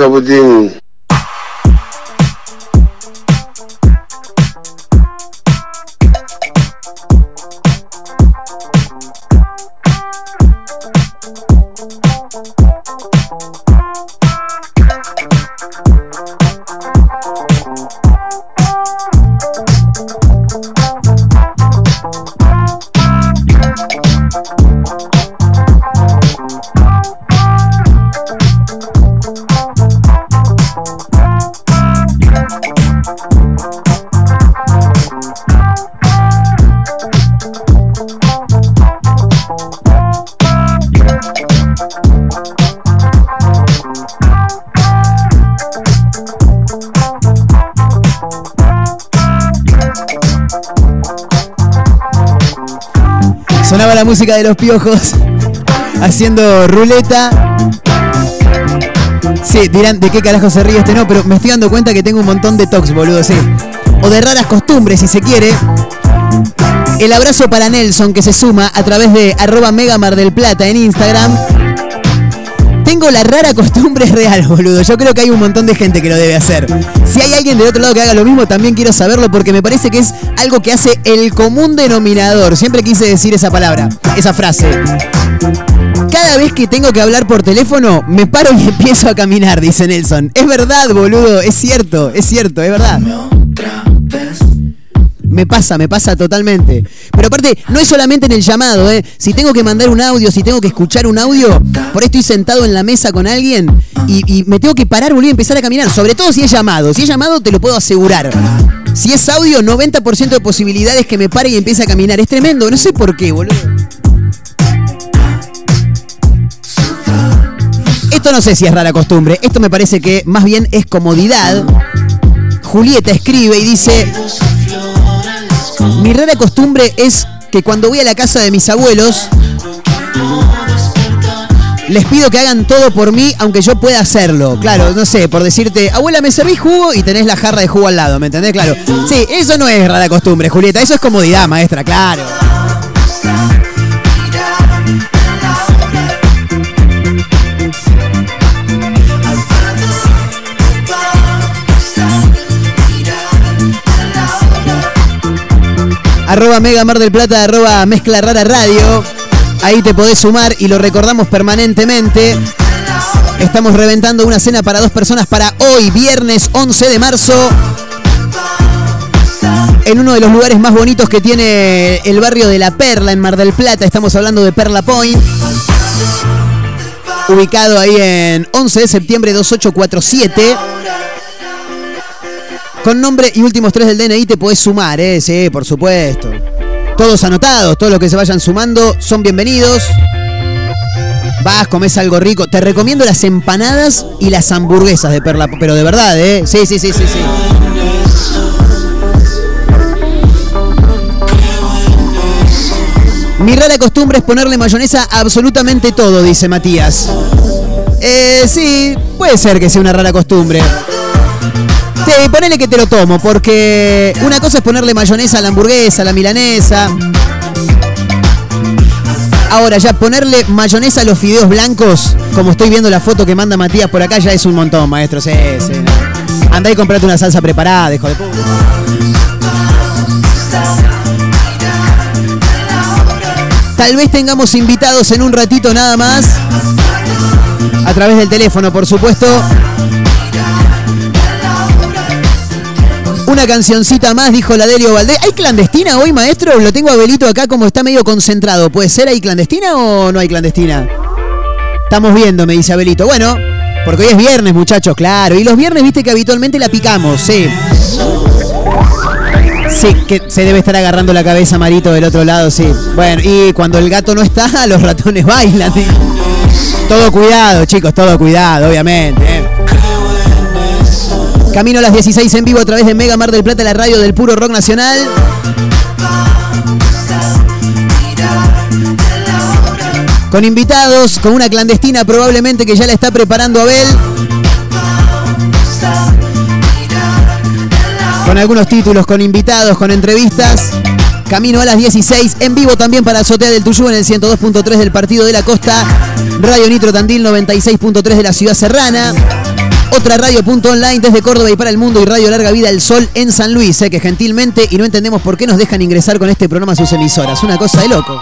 说不定 música de los piojos [laughs] haciendo ruleta. Sí, dirán de qué carajo se ríe este no, pero me estoy dando cuenta que tengo un montón de tox, boludo, sí. O de raras costumbres, si se quiere. El abrazo para Nelson que se suma a través de arroba Megamar del Plata en Instagram. Tengo la rara costumbre [laughs] real, boludo. Yo creo que hay un montón de gente que lo debe hacer. Si hay alguien del otro lado que haga lo mismo, también quiero saberlo porque me parece que es algo que hace el común denominador. Siempre quise decir esa palabra, esa frase. Cada vez que tengo que hablar por teléfono, me paro y [laughs] empiezo a caminar, dice Nelson. Es verdad, boludo, es cierto, es cierto, es verdad. Me pasa, me pasa totalmente. Pero aparte, no es solamente en el llamado, ¿eh? Si tengo que mandar un audio, si tengo que escuchar un audio, por ahí estoy sentado en la mesa con alguien y, y me tengo que parar, boludo, y empezar a caminar. Sobre todo si es llamado. Si es llamado, te lo puedo asegurar. Si es audio, 90% de posibilidades que me pare y empiece a caminar. Es tremendo, no sé por qué, boludo. Esto no sé si es rara costumbre. Esto me parece que más bien es comodidad. Julieta escribe y dice: Mi rara costumbre es que cuando voy a la casa de mis abuelos, les pido que hagan todo por mí, aunque yo pueda hacerlo. Claro, no sé, por decirte, abuela, me servís jugo y tenés la jarra de jugo al lado, ¿me entendés? Claro. Sí, eso no es rara costumbre, Julieta, eso es comodidad, maestra, claro. Arroba Mega Mar del Plata, arroba Mezcla Rara Radio. Ahí te podés sumar y lo recordamos permanentemente. Estamos reventando una cena para dos personas para hoy, viernes 11 de marzo. En uno de los lugares más bonitos que tiene el barrio de La Perla, en Mar del Plata. Estamos hablando de Perla Point. Ubicado ahí en 11 de septiembre 2847. Con nombre y últimos tres del DNI te podés sumar, ¿eh? Sí, por supuesto. Todos anotados, todos los que se vayan sumando son bienvenidos. Vas, comes algo rico. Te recomiendo las empanadas y las hamburguesas de Perla, pero de verdad, ¿eh? Sí, sí, sí, sí, sí. Mi rara costumbre es ponerle mayonesa a absolutamente todo, dice Matías. Eh, sí, puede ser que sea una rara costumbre. Ponele que te lo tomo, porque una cosa es ponerle mayonesa a la hamburguesa, a la milanesa. Ahora, ya ponerle mayonesa a los fideos blancos, como estoy viendo la foto que manda Matías por acá, ya es un montón, maestro. Sí. Andá y comprate una salsa preparada, hijo de puta. Tal vez tengamos invitados en un ratito nada más. A través del teléfono, por supuesto. Una cancioncita más, dijo la Delio Valdés. ¿Hay clandestina hoy, maestro? Lo tengo a Belito acá como está medio concentrado. ¿Puede ser ahí clandestina o no hay clandestina? Estamos viendo, me dice Abelito. Bueno, porque hoy es viernes, muchachos, claro. Y los viernes, viste que habitualmente la picamos, sí. Sí, que se debe estar agarrando la cabeza Marito del otro lado, sí. Bueno, y cuando el gato no está, [laughs] los ratones bailan. Todo cuidado, chicos, todo cuidado, obviamente. ¿eh? Camino a las 16 en vivo a través de Mega Mar del Plata, la radio del puro rock nacional. Con invitados, con una clandestina probablemente que ya la está preparando Abel. Con algunos títulos, con invitados, con entrevistas. Camino a las 16, en vivo también para Azotea del Tuyú en el 102.3 del Partido de la Costa. Radio Nitro Tandil 96.3 de la Ciudad Serrana. Otra radio punto online desde Córdoba y para el mundo y Radio Larga Vida El Sol en San Luis, eh, que gentilmente y no entendemos por qué nos dejan ingresar con este programa a sus emisoras. Una cosa de loco.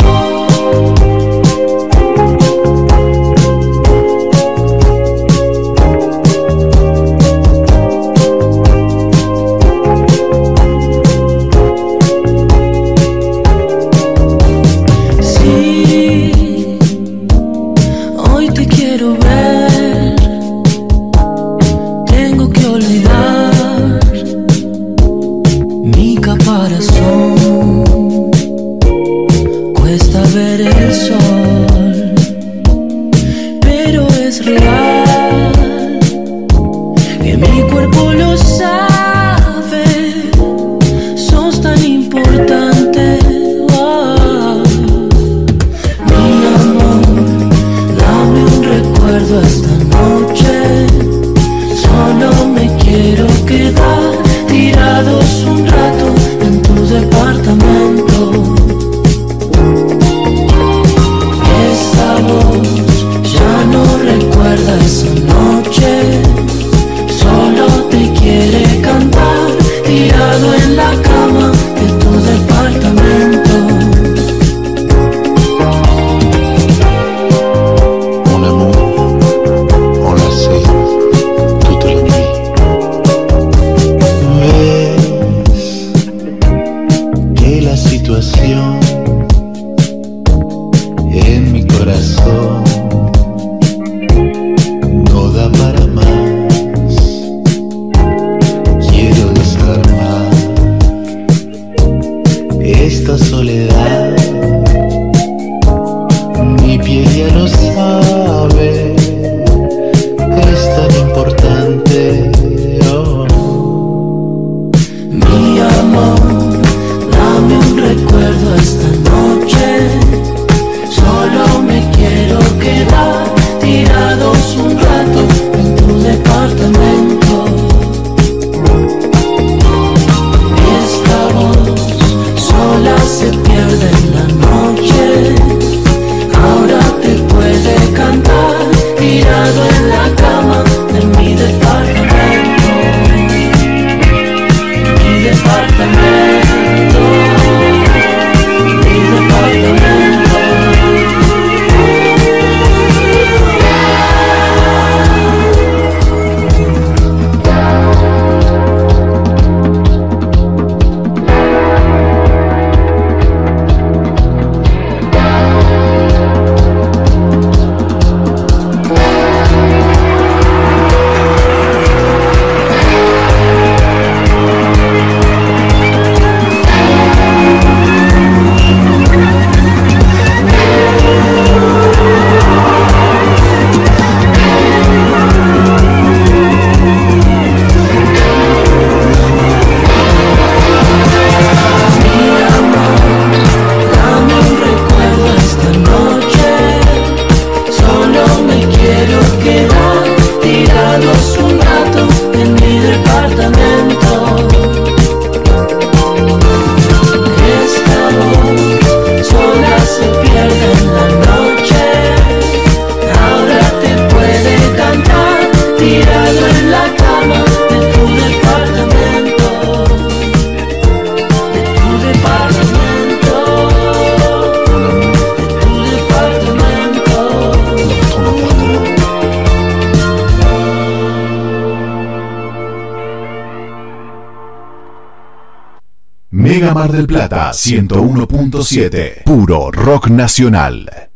Mar del Plata 101.7. Puro rock nacional.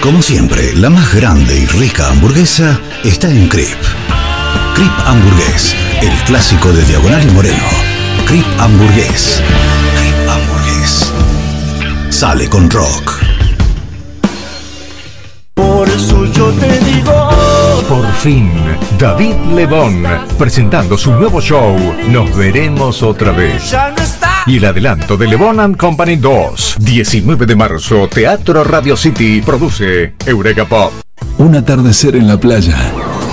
Como siempre, la más grande y rica hamburguesa está en Crip. Crip Hamburgués, el clásico de Diagonal y Moreno. Crip Hamburgués. Crip Hamburgués. Sale con rock. Por eso yo te digo. Por fin, David Lebón, presentando su nuevo show, Nos veremos otra vez. Y el adelanto de Lebón and Company 2, 19 de marzo, Teatro Radio City, produce Eureka Pop. Un atardecer en la playa,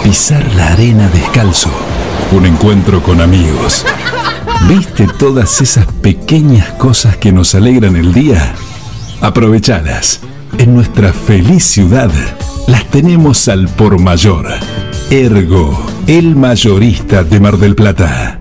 pisar la arena descalzo, un encuentro con amigos. ¿Viste todas esas pequeñas cosas que nos alegran el día? Aprovechalas. En nuestra feliz ciudad las tenemos al por mayor. Ergo, el mayorista de Mar del Plata.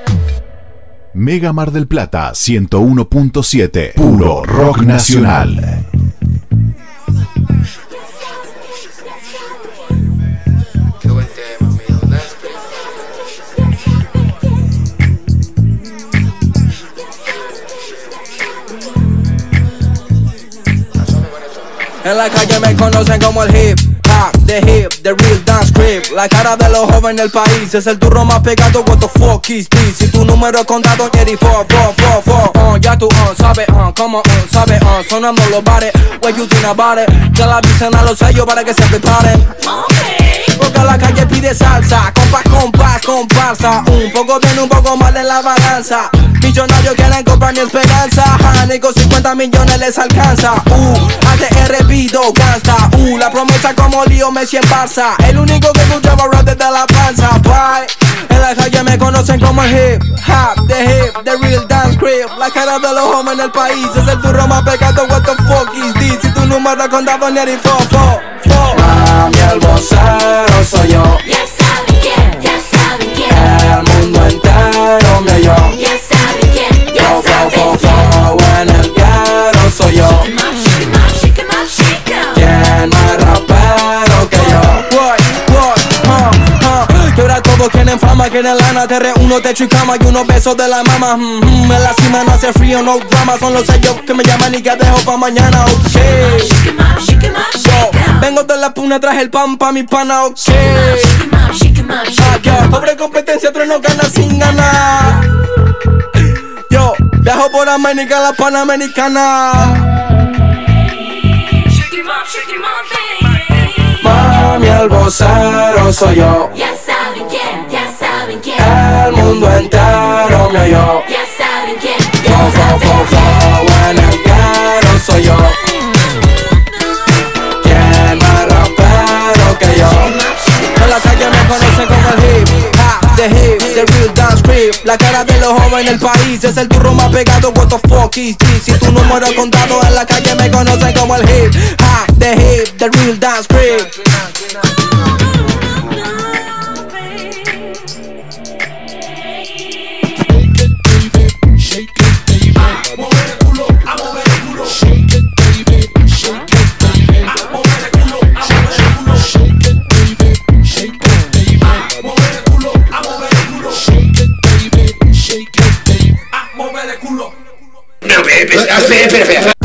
Mega Mar del Plata 101.7. Puro rock nacional. En la calle me conocen como el hip hop, the hip, the real dance creep. La cara de los jóvenes del país es el turro más pegado. What the fuck is this? Si tu número es contado, Jerry, four, four, four, four. Uh, ya tú, uh, sabes, uh, como, uh, sabes, uh, sonando los bares. What you think about it? Ya la avisen a los sellos para que se preparen. Porque la calle pide salsa, compas, compas, comparsa. Un poco bien, un poco mal en la balanza. Millonarios quieren comprar mi esperanza. Con 50 millones les alcanza. Uh, ATR pido gasta. Uh, la promesa como lío Messi en Barça. El único que escuchaba rap desde la panza. Bye. En la calle me conocen como el hip hop, the hip, the real dance crib. La cara de los hombres en el país es el turro más pecado. What the fuck is this? Si tu número contado ni el fo, fo, fo. Mami, el vocero soy yo. Ya saben quién, ya saben quién. El mundo entero me oyó. Ya saben quién, ya Fo, fo, saben fo, quién. fo, en el ghetto soy yo. Shake up, shake up, shake up, shake todos quieren fama, quieren lana Te reúno, techo y cama y unos besos de la mama mm, mm, En la cima no hace frío, no drama Son los sellos que me llaman y que dejo pa' mañana, up, shake 'em. Vengo de la puna, traje el pan pa' mi pana, ok Ah, yo, 'em. Pobre competencia, pero no gana sin ganar Yo, viajo por América, la Panamericana. Mami, el vocero soy yo El mundo entero me oyó. Ya saben quién, Fo, fo, fo, fo, en el ghetto soy yo. ¿Quién más rapero que yo? En la calle me conocen como el hip hop, the hip, the real dance creep La cara de los jóvenes del país es el turro más pegado What the fuck is this? Si tu número es contado en la calle me conocen como el hip hop, the hip, the real dance creep espera, espera, espera.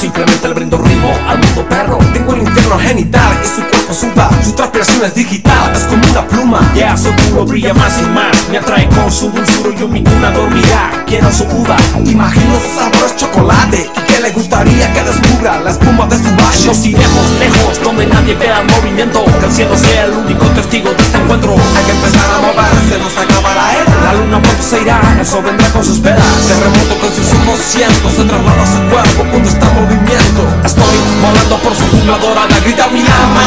simplemente le brindo ritmo al mundo perro. Tengo el interno genital y su cuerpo suda Su transpiración es digital, es como una pluma. Ya yeah, su duro brilla más y más. Me atrae con su dulzura, yo en ninguna dormirá. Quiero su uva, imagino su sabor es chocolate. Le gustaría que descubra la espuma de su valle. Nos iremos lejos, donde nadie vea el movimiento. Que el cielo sea el único testigo de este encuentro. Hay que empezar a moverse, nos acaba la era. La luna pronto se irá, eso vendrá con sus pedas. Terremoto con sus humos cientos, se traslada su cuerpo cuando está en movimiento. Estoy volando por su jungla dorada, grita mi alma.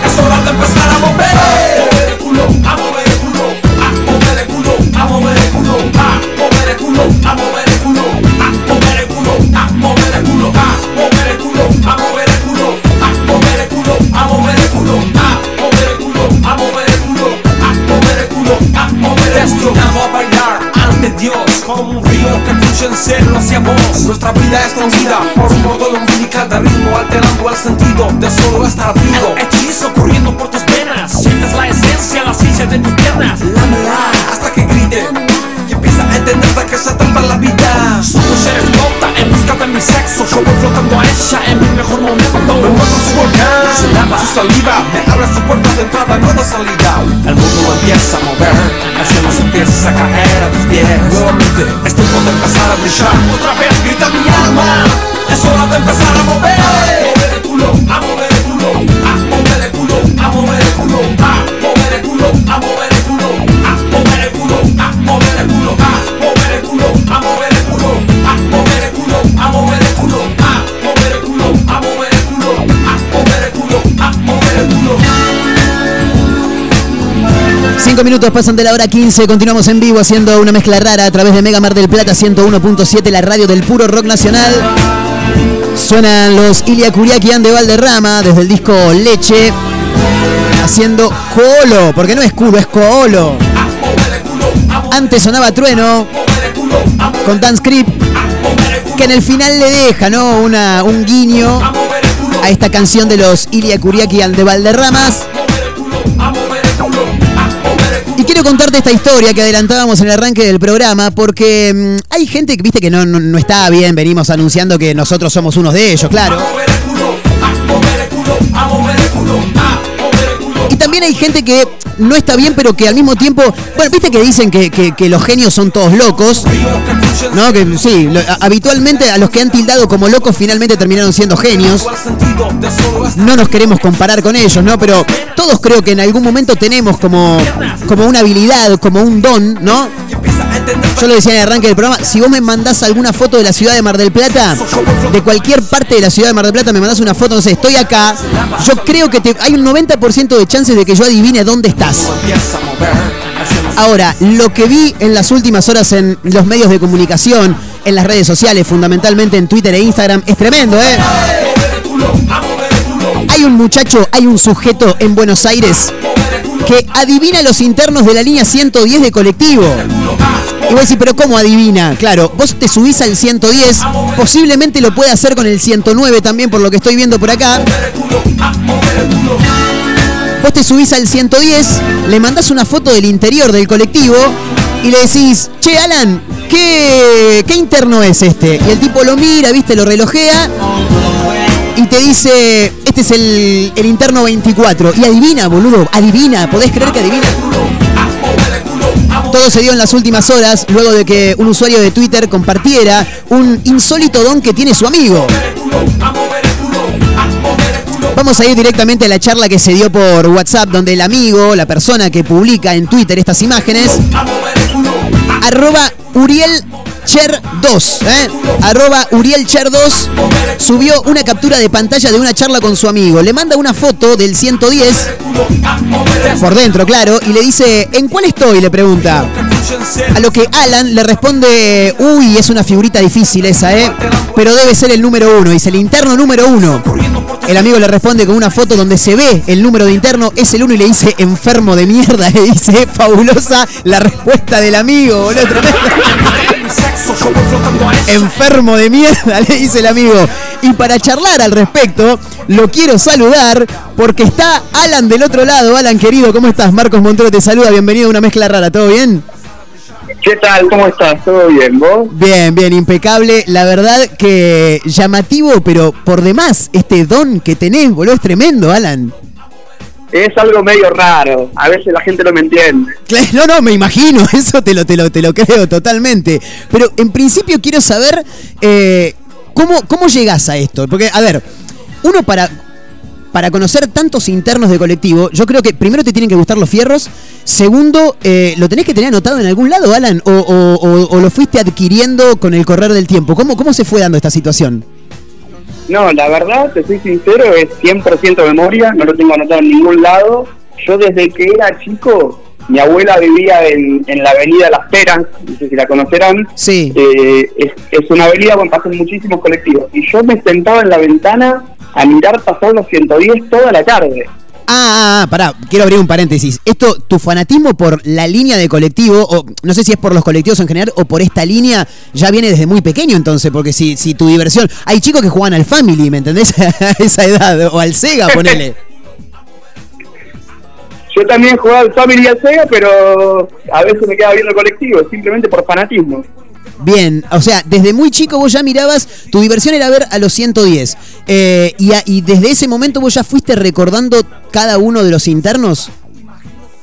Es hora de empezar a mover. A mover el culo, a mover el culo, a mover el culo, a mover el culo, a mover el culo, a mover el culo, 5 minutos pasan de la hora 15. Continuamos en vivo haciendo una mezcla rara a través de Mega Mar del Plata 101.7, la radio del puro rock nacional. Suenan los Ilia Curiaquian de Valderrama desde el disco Leche haciendo Coolo, porque no es culo, es Coolo. Antes sonaba Trueno con Dan Script, que en el final le deja ¿no? Una, un guiño a esta canción de los Ilia Curiaquian de Valderramas quiero contarte esta historia que adelantábamos en el arranque del programa, porque mm, hay gente que viste que no, no, no está bien, venimos anunciando que nosotros somos unos de ellos, claro. Y también hay gente que no está bien, pero que al mismo tiempo. Bueno, viste que dicen que, que- los genios son todos locos. ¿No? Que sí, habitualmente a los que han tildado como locos finalmente terminaron siendo genios. No nos queremos comparar con ellos, ¿no? Pero todos creo que en algún momento tenemos como, como una habilidad, como un don, ¿no? Yo lo decía en el arranque del programa, si vos me mandás alguna foto de la ciudad de Mar del Plata, de cualquier parte de la ciudad de Mar del Plata, me mandás una foto, no sé, estoy acá, yo creo que hay un 90% de chances de que yo adivine dónde estás. Ahora, lo que vi en las últimas horas en los medios de comunicación, en las redes sociales, fundamentalmente en Twitter e Instagram, es tremendo, ¿eh? Hay un muchacho, hay un sujeto en Buenos Aires que adivina los internos de la línea 110 de colectivo. Y vos decís, pero ¿cómo adivina? Claro, vos te subís al 110, posiblemente lo puede hacer con el 109 también, por lo que estoy viendo por acá. Vos te subís al 110, le mandás una foto del interior del colectivo y le decís, che, Alan, ¿qué, qué interno es este? Y el tipo lo mira, viste, lo relojea y te dice, este es el, el interno 24. Y adivina, boludo, adivina, ¿podés creer que adivina? Todo se dio en las últimas horas luego de que un usuario de Twitter compartiera un insólito don que tiene su amigo. Vamos a ir directamente a la charla que se dio por WhatsApp, donde el amigo, la persona que publica en Twitter estas imágenes, arroba Uriel Cher 2, ¿eh? arroba Uriel Cher 2, subió una captura de pantalla de una charla con su amigo. Le manda una foto del 110, por dentro, claro, y le dice, ¿en cuál estoy? Le pregunta. A lo que Alan le responde, uy, es una figurita difícil esa, ¿eh? Pero debe ser el número uno. Dice, el interno número uno. El amigo le responde con una foto donde se ve el número de interno, es el uno y le dice, enfermo de mierda. [laughs] Le dice, fabulosa la respuesta del amigo, boludo. Enfermo de mierda, [laughs] le dice el amigo. Y para charlar al respecto, lo quiero saludar porque está Alan del otro lado. Alan, querido, ¿cómo estás? Marcos Montero te saluda. Bienvenido a una mezcla rara. ¿Todo bien? ¿Qué tal? ¿Cómo estás? ¿Todo bien? ¿Vos? Bien, bien, impecable. La verdad que llamativo, pero por demás, este don que tenés, boludo, es tremendo, Alan. Es algo medio raro. A veces la gente no me entiende. No, no, me imagino, [laughs] eso te lo, te lo, te lo creo totalmente. Pero en principio quiero saber eh, ¿cómo, cómo llegás a esto. Porque, a ver, uno para, para conocer tantos internos de colectivo, yo creo que primero te tienen que gustar los fierros, segundo, eh, ¿lo tenés que tener anotado en algún lado, Alan? O, o- o- o lo fuiste adquiriendo con el correr del tiempo? ¿Cómo, ¿Cómo se fue dando esta situación? No, la verdad, te soy sincero, es 100% memoria, no lo tengo anotado en ningún lado. Yo desde que era chico, mi abuela vivía en, en la avenida Las Peras, no sé si la conocerán. Sí. Eh, es, es una avenida donde pasan muchísimos colectivos. Y yo me sentaba en la ventana a mirar pasar los 110 toda la tarde. Ah, ah, pará, quiero abrir un paréntesis. Esto, tu fanatismo por la línea de colectivo, o no sé si es por los colectivos en general o por esta línea, ya viene desde muy pequeño entonces, porque si, si tu diversión. Hay chicos que juegan al Family, ¿me entendés? [laughs] A esa edad, o al Sega, [laughs] ponele. Yo también jugaba al Family y al Sega, pero a veces me quedaba viendo colectivos, simplemente por fanatismo. Bien, o sea, desde muy chico vos ya mirabas, tu diversión era ver a los 110. Eh, y, a- y desde ese momento vos ya fuiste recordando cada uno de los internos.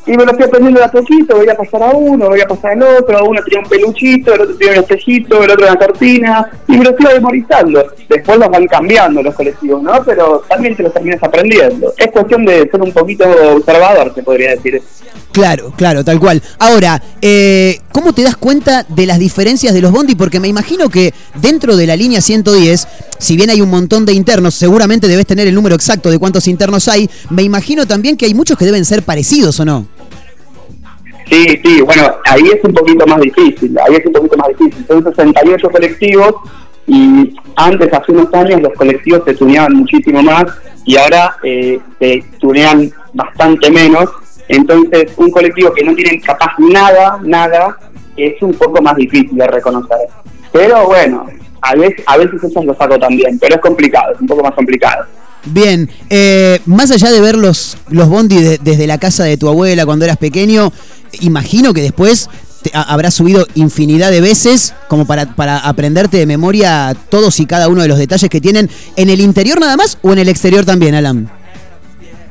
Y me lo fui aprendiendo de a poquito, voy a pasar a uno, voy a pasar al otro, uno tenía un peluchito, el otro tenía un espejito, el otro una cortina, y me lo fui memorizando. Después los van cambiando los colectivos, ¿no? Pero también te los terminas aprendiendo. Es cuestión de ser un poquito observador, te podría decir. Claro, claro, tal cual. Ahora, eh, ¿cómo te das cuenta de las diferencias de los bondi? Porque me imagino que dentro de la línea 110, si bien hay un montón de internos, seguramente debes tener el número exacto de cuántos internos hay, me imagino también que hay muchos que deben ser parecidos, ¿o no? Sí, sí, bueno, ahí es un poquito más difícil, ahí es un poquito más difícil. Son 68 colectivos y antes, hace unos años, los colectivos se tuneaban muchísimo más y ahora eh, se tunean bastante menos. Entonces, un colectivo que no tiene capaz nada, nada, es un poco más difícil de reconocer. Pero bueno, a veces, a veces eso lo saco también, pero es complicado, es un poco más complicado. Bien, eh, más allá de ver los, los bondi de- desde la casa de tu abuela cuando eras pequeño, imagino que después te- habrás subido infinidad de veces como para, para aprenderte de memoria todos y cada uno de los detalles que tienen en el interior nada más o en el exterior también, Alan.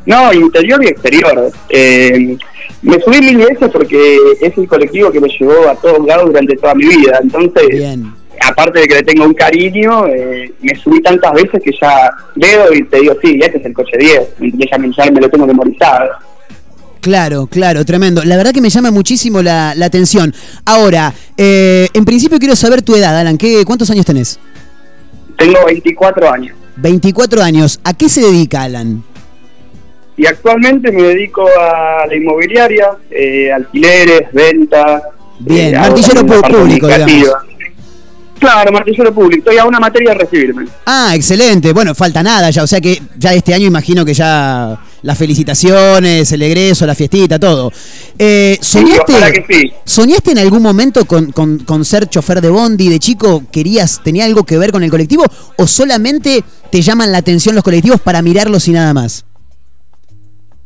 No, interior y exterior. Eh, me subí mil veces porque es el colectivo que me llevó a todos lados durante toda mi vida. Entonces, aparte de que le tengo un cariño, eh, me subí tantas veces que ya veo y te digo, sí, este es el coche 10. Y ya, me- ya me lo tengo memorizado. Claro, claro, tremendo. La verdad que me llama muchísimo la, la atención. Ahora, eh, en principio quiero saber tu edad, Alan. ¿Qué, ¿Cuántos años tenés? Tengo 24 años. 24 años. ¿A qué se dedica Alan? Y actualmente me dedico a la inmobiliaria, eh, alquileres, ventas. Bien, eh, martillero público, administrativa. Claro, martillero público. Estoy a una materia de recibirme. Ah, excelente. Bueno, falta nada ya. O sea que ya este año imagino que ya las felicitaciones, el egreso, la fiestita, todo. Eh, ¿soñaste, ojalá que sí. ¿Soñaste en algún momento con, con- con ser chofer de bondi de chico? ¿Querías, tenía algo que ver con el colectivo? ¿O solamente te llaman la atención los colectivos para mirarlos y nada más?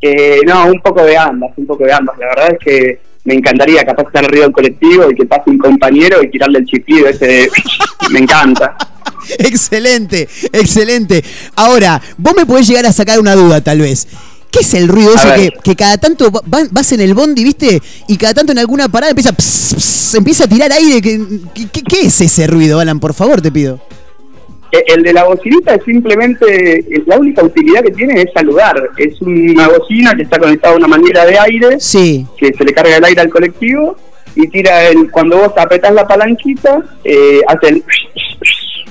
Eh, no, un poco de ambas, un poco de ambas. La verdad es que me encantaría capaz estar arriba del colectivo y que pase un compañero y tirarle el chiflido ese de... [laughs] me encanta. [laughs] excelente, excelente. Ahora, vos me podés llegar a sacar una duda, tal vez. ¿Qué es el ruido ese que, cada tanto va- vas en el bondi, viste? Y cada tanto en alguna parada empieza, empieza a tirar aire. ¿Qué, qué- qué es ese ruido, Alan? Por favor, te pido. Eh, El de la bocinita es simplemente, eh, la única utilidad que tiene es saludar. Es una bocina que está conectada a una manguera de aire, que se le carga el aire al colectivo y tira el, cuando vos apretás la palanquita, eh, hace el...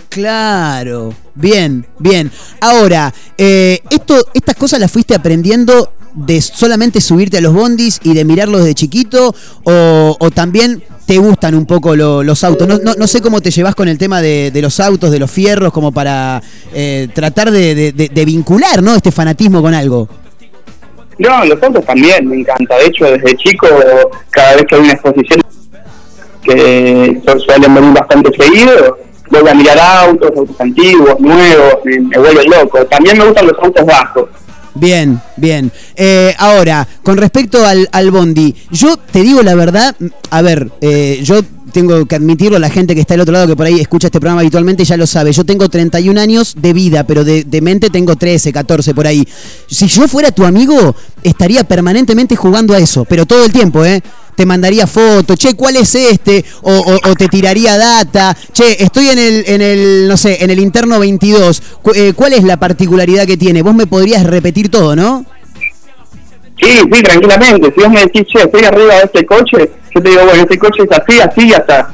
Claro, bien, bien. Ahora, eh, esto, estas cosas las fuiste aprendiendo de solamente subirte a los bondis y de mirarlos de chiquito, o, o también te gustan un poco lo- los autos. No, no- no sé cómo te llevas con el tema de, de los autos, de los fierros, como para eh, tratar de, de- vincular, ¿no? Este fanatismo con algo. No, los autos también, me encanta. De hecho, desde chico, cada vez que hay una exposición que su- suelen venir bastante seguido, voy a mirar autos, autos antiguos, nuevos, me, me vuelve loco. También me gustan los autos bajos. Bien, bien. Eh, ahora, con respecto al, al Bondi, yo te digo la verdad, a ver, eh, yo tengo que admitirlo, la gente que está al otro lado, que por ahí escucha este programa habitualmente, ya lo sabe. Yo tengo 31 años de vida, pero de, de mente tengo 13, 14 por ahí. Si yo fuera tu amigo, estaría permanentemente jugando a eso, pero todo el tiempo, ¿eh? Te mandaría fotos, che, ¿cuál es este? O, o- o te tiraría data, che, estoy en el, en el, no sé, en el interno 22. Cu- eh, ¿Cuál es la particularidad que tiene? Vos me podrías repetir todo, ¿no? Sí, sí, tranquilamente. Si vos me decís, che, estoy arriba de este coche, yo te digo, bueno, este coche es así, así y hasta.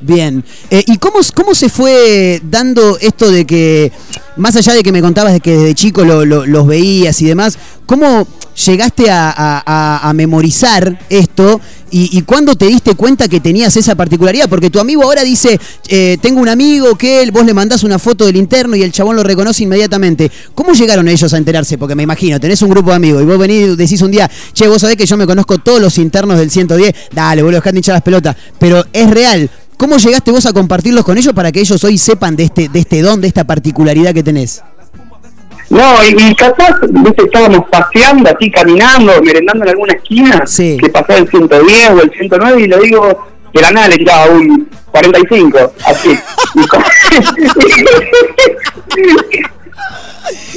Bien. Eh, ¿Y cómo, se fue dando esto de que, más allá de que me contabas de que desde chico lo- lo- los veías y demás, cómo llegaste a, memorizar esto y, cuándo te diste cuenta que tenías esa particularidad? Porque tu amigo ahora dice, eh, tengo un amigo que vos le mandás una foto del interno y el chabón lo reconoce inmediatamente. ¿Cómo llegaron ellos a enterarse? Porque me imagino, tenés un grupo de amigos y vos venís y decís un día, che, vos sabés que yo me conozco todos los internos del 110, dale, boludo, dejate hinchar las pelotas. Pero es real. ¿Cómo llegaste vos a compartirlos con ellos para que ellos hoy sepan de este, de este don, de esta particularidad que tenés? No, y, y capaz, viste, estábamos paseando así, caminando, merendando en alguna esquina, que pasaba el 110 o el 109 y le digo, de la nada le tiraba un 45, así. [laughs]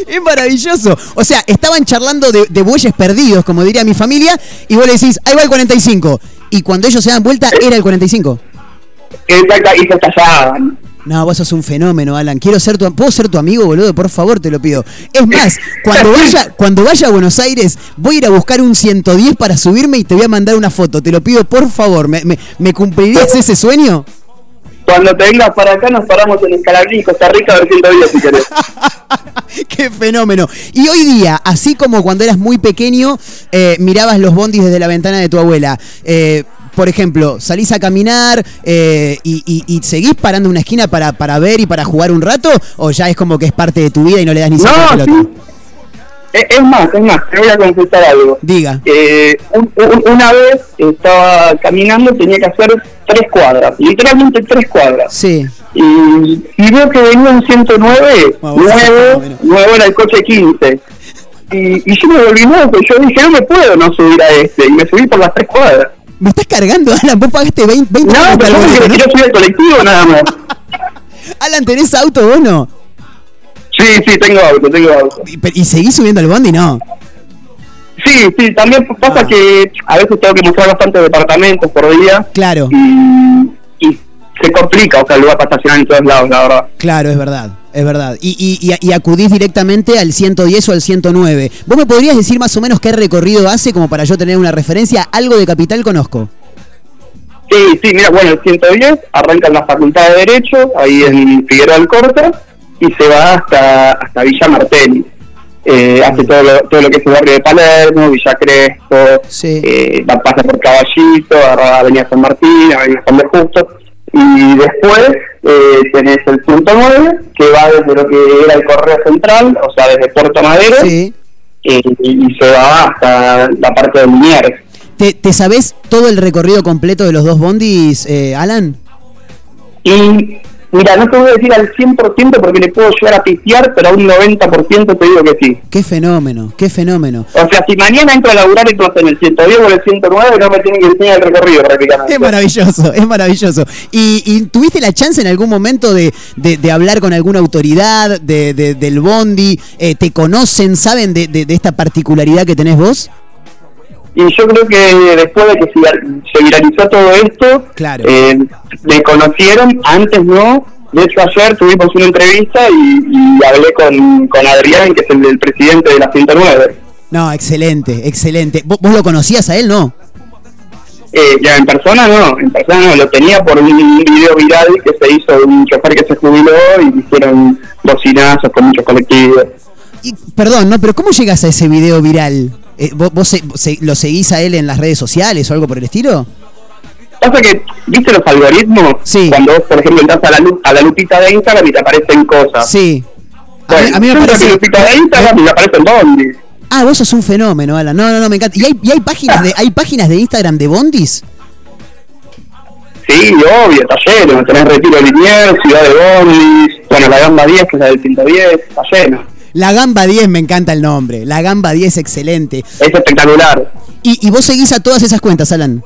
Es maravilloso. O sea, estaban charlando de, de bueyes perdidos, como diría mi familia, y vos le decís, ahí va el 45. Y cuando ellos se dan vuelta, era el 45. Y se estallaban. No, vos sos un fenómeno, Alan. Quiero ser tu, ¿Puedo ser tu amigo, boludo? Por favor, te lo pido. Es más, [laughs] cuando vaya, cuando vaya a Buenos Aires, voy a ir a buscar un 110 para subirme y te voy a mandar una foto. Te lo pido, por favor. ¿Me, me, me cumplirías ese sueño? Cuando te vengas para acá nos paramos en Escalabrín, Costa Rica, a ver 110 si querés. [laughs] ¡Qué fenómeno! Y hoy día, así como cuando eras muy pequeño, eh, mirabas los bondis desde la ventana de tu abuela. eh, por ejemplo, salís a caminar eh, y, y- y seguís parando una esquina para, para ver y para jugar un rato, o ya es como que es parte de tu vida y no le das ni siquiera No, pelota. sí. Es, más, es más, te voy a confesar algo. Diga. Eh, un- un- una vez estaba caminando, tenía que hacer tres cuadras, literalmente tres cuadras. Sí. Y, y veo que venía un 109, nuevo, nuevo era el coche 15. Y, y yo me volví loco, yo dije, no me puedo no subir a este, y me subí por las tres cuadras. ¿Me estás cargando, [laughs] Alan? Vos pagaste 20, 20 No, pero yo el boleto, me quería subir al colectivo nada más. [laughs] Alan, ¿tenés auto vos no? Sí, sí, tengo auto, tengo auto. ¿Y, seguís subiendo al bondi? No. Sí, sí, también pasa que a veces tengo que mostrar bastantes departamentos por día. Claro. Y se complica, o sea, el lugar para estacionar en todos lados, la verdad. Claro, es verdad, es verdad. Y, y, acudís directamente al 110 o al 109. ¿Vos me podrías decir más o menos qué recorrido hace como para yo tener una referencia? Algo de Capital conozco. Sí, sí, mira, bueno, el 110 arranca en la Facultad de Derecho, ahí en Figueroa del Corte, y se va hasta, hasta Villa Martelli. Eh, hace todo lo, todo lo que es el barrio de Palermo, Villa Crespo, eh, va- pasa por Caballito, agarra Avenida San Martín, Avenida San Justo, y después eh, tenés el 109, que va desde lo que era el Correo Central, o sea, desde Puerto Madero, eh, y se va hasta la parte de Liniers. ¿Te, te sabés todo el recorrido completo de los dos bondis, eh, Alan? Y mira, no te voy a decir al 100% porque le puedo llegar a pitear, pero a un 90% te digo que sí. Qué fenómeno, qué fenómeno. O sea, si mañana entro a laburar entonces en el 110 o el 109, no me tienen que enseñar el recorrido prácticamente. Es maravilloso, es maravilloso. ¿Y, y tuviste la chance en algún momento de, de- de hablar con alguna autoridad de, de- del Bondi? Eh, ¿Te conocen, saben de- de esta particularidad que tenés vos? Y yo creo que después de que se, vir- se viralizó todo esto, Claro. eh, me conocieron, antes no. De hecho, ayer tuvimos una entrevista y, y hablé con, con Adrián, que es el, el presidente de la 109. No, excelente, excelente. ¿Vos, vos lo conocías a él, no? Eh, ya en persona no, en persona no, lo tenía por un video viral que se hizo de un chofer que se jubiló y hicieron bocinazos con muchos colectivos. Perdón, no, pero ¿cómo llegas a ese video viral? Eh, ¿Vos, vos se- se- lo seguís a él en las redes sociales o algo por el estilo? Pasa que, ¿viste los algoritmos? Sí. Cuando vos, por ejemplo, entras a la, a la lupita de Instagram y te aparecen cosas. Sí. Bueno, a mí me parece- a mi lupita de Instagram y me aparecen bondis. Ah, vos sos un fenómeno, Alan. No, no, no, me encanta. ¿Y hay, y hay páginas de hay páginas de Instagram de bondis? Sí, obvio, está lleno. Tenés Retiro Liniers, Ciudad de Bondis, bueno, la gamba 10, que es la del 110, está lleno. La Gamba 10 me encanta el nombre. La Gamba 10 excelente. Es espectacular. Y, y vos seguís a todas esas cuentas, Alan.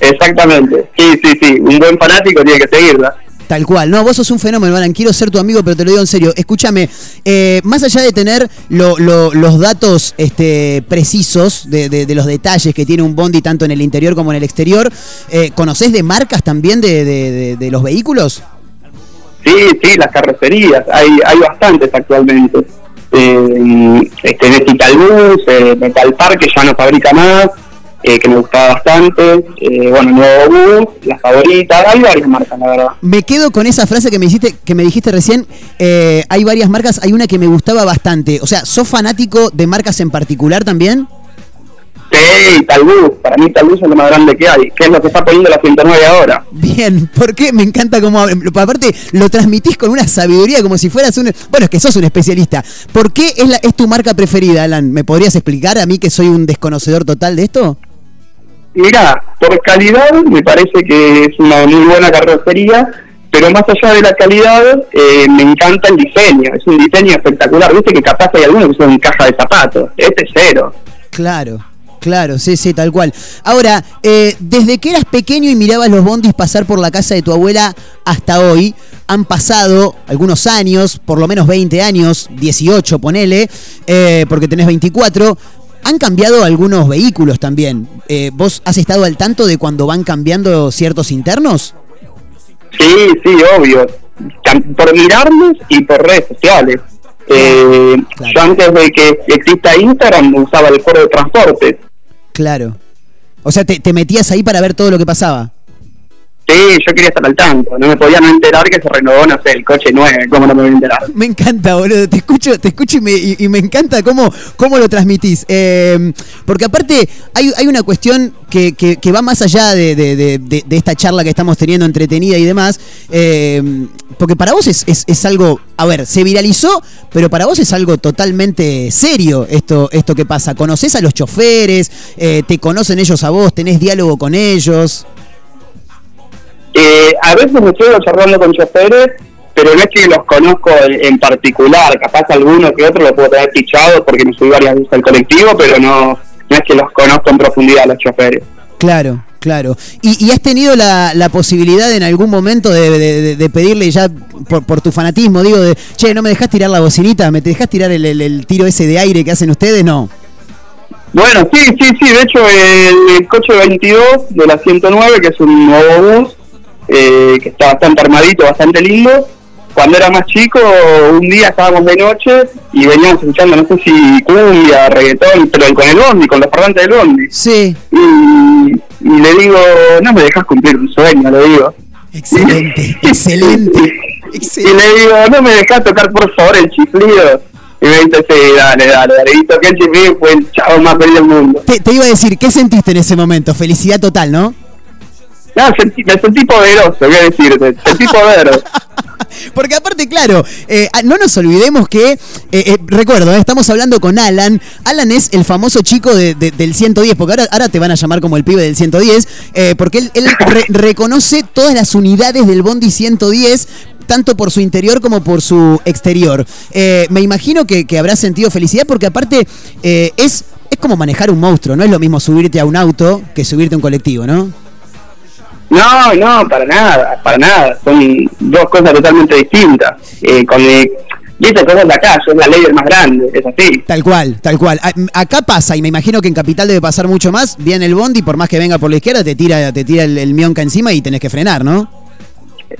Exactamente. Sí, sí, sí. Un buen fanático tiene que seguirla. Tal cual, no, vos sos un fenómeno, Alan. Quiero ser tu amigo, pero te lo digo en serio. Escúchame, eh, más allá de tener lo- lo- los datos este, precisos de, de- de los detalles que tiene un Bondi tanto en el interior como en el exterior, eh, ¿conocés de marcas también de, de- de- de los vehículos? Sí, sí, las carrocerías. Hay, hay bastantes actualmente. Eh, este, Metal Bus, eh, Metal Park, que ya no fabrica más, eh, que me gustaba bastante. Eh, bueno, Nuevo Bus, la favorita. Hay varias marcas, la verdad. Me quedo con esa frase que me dijiste, que me dijiste recién. eh, hay varias marcas, hay una que me gustaba bastante. O sea, ¿sos fanático de marcas en particular también? Sí, Talbus. Para mí Talbus es lo más grande que hay, que es lo que está poniendo la 109 ahora. Bien, porque me encanta cómo aparte lo transmitís con una sabiduría como si fueras un bueno, es que sos un especialista. ¿Por qué es la es tu marca preferida, Alan? ¿Me podrías explicar a mí que soy un desconocedor total de esto? Mira, por calidad me parece que es una muy buena carrocería, pero más allá de la calidad, eh, me encanta el diseño. Es un diseño espectacular. Viste que capaz hay algunos que son caja de zapatos. Este es cero. Claro. Claro, sí, sí, tal cual. Ahora, eh, desde que eras pequeño y mirabas los bondis pasar por la casa de tu abuela hasta hoy, han pasado algunos años, por lo menos 20 años, 18, ponele, eh, porque tenés 24. Han cambiado algunos vehículos también. Eh, ¿Vos has estado al tanto de cuando van cambiando ciertos internos? Sí, sí, obvio. Por mirarlos y por redes sociales. Eh, Yo antes de que exista Instagram usaba el foro de transporte. Claro. O sea, te, te metías ahí para ver todo lo que pasaba. Sí, yo quería estar al tanto. No me podía no enterar que se renovó, no sé, el coche 9. ¿Cómo no me voy a enterar? Me encanta, boludo. Te escucho, te escucho y me, encanta cómo, cómo lo transmitís. Eh, porque aparte hay, hay una cuestión que, que- va más allá de, de- esta charla que estamos teniendo entretenida y demás. Eh, porque para vos es, es- es algo, a ver, se viralizó, pero para vos es algo totalmente serio esto, esto que pasa. ¿Conoces a los choferes? Eh, ¿Te conocen ellos a vos? ¿Tenés diálogo con ellos? Eh, a veces me quedo charlando con choferes, pero no es que los conozco en, en particular. Capaz alguno que otro lo puedo tener fichado porque me subí varias veces al colectivo, pero no, no es que los conozco en profundidad los choferes. Claro, claro. ¿Y, y has tenido la, la posibilidad en algún momento de, de- pedirle ya, por, por tu fanatismo, digo, de, che, ¿no me dejás tirar la bocinita? ¿Me te dejás tirar el, el- el tiro ese de aire que hacen ustedes? No. Bueno, sí, sí, sí. De hecho, el, el coche 22 de la 109, que es un nuevo bus, eh, que está bastante armadito, bastante lindo. Cuando era más chico, un día estábamos de noche y veníamos escuchando, no sé si cumbia, reggaetón, pero con el bondi, con los parlantes del bondi. Sí. Y, y le digo, no me dejas cumplir un sueño, le digo. Excelente, [laughs] excelente. Y le digo, no me dejas tocar por favor el chiflido. Y me dice, sí, dale, dale, dale. Y toqué el chiflido y fue el chavo más feliz del mundo. Te, te iba a decir, ¿qué sentiste en ese momento? Felicidad total, ¿no? No, sentí- me sentí poderoso, voy a decirte. Sentí poderoso. [laughs] Porque aparte, claro, eh, ah, no nos olvidemos que, eh, eh, recuerdo, estamos hablando con Alan. Alan es el famoso chico de- de- del 110, porque ahora, ahora te van a llamar como el pibe del 110, eh, porque él, él [laughs] re- reconoce todas las unidades del Bondi 110 tanto por su interior como por su exterior. Eh, me imagino que, que habrás sentido felicidad porque aparte eh, es, es como manejar un monstruo, no es lo mismo subirte a un auto que subirte a un colectivo, ¿no? No, no, para nada, para nada. Son dos cosas totalmente distintas. Eh, con el, y esta cosa es la calle, es la ley más grande, es así. Tal cual, tal cual. A- Acá pasa, y me imagino que en Capital debe pasar mucho más. Viene el bondi, por más que venga por la izquierda, te tira, te tira el, el mionca encima y tenés que frenar, ¿no?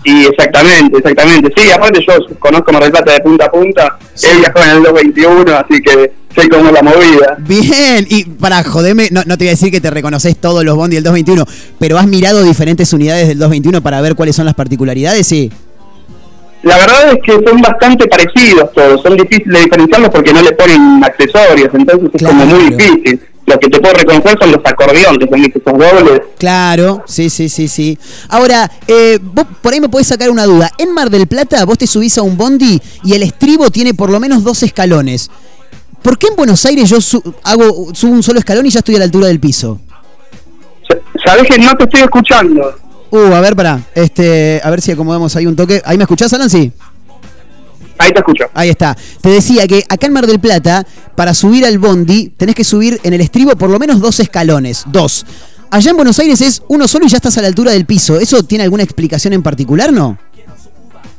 Y exactamente, exactamente. Sí, aparte yo conozco Mar del Plata de punta a punta. Él viajó en el 221, así que sé cómo es la movida. Bien, y para joderme, no, no te voy a decir que te reconoces todos los bondi del 221, pero has mirado diferentes unidades del 221 para ver cuáles son las particularidades, sí. La verdad es que son bastante parecidos todos. Son difíciles de diferenciarlos porque no le ponen accesorios, entonces es como muy difícil. Lo que te puedo reconocer son los acordeones, son esos dobles. Claro, sí, sí, sí, sí. Ahora, eh, vos por ahí me podés sacar una duda. En Mar del Plata vos te subís a un bondi y el estribo tiene por lo menos dos escalones. ¿Por qué en Buenos Aires yo su- hago, subo un solo escalón y ya estoy a la altura del piso? Sabes que no te estoy escuchando. Uh, a ver, pará. Este, a ver si acomodamos ahí un toque. ¿Ahí me escuchás, Alan? Sí. Ahí te escucho. Ahí está. Te decía que acá en Mar del Plata, para subir al bondi, tenés que subir en el estribo por lo menos dos escalones. Dos. Allá en Buenos Aires es uno solo y ya estás a la altura del piso. ¿Eso tiene alguna explicación en particular, no?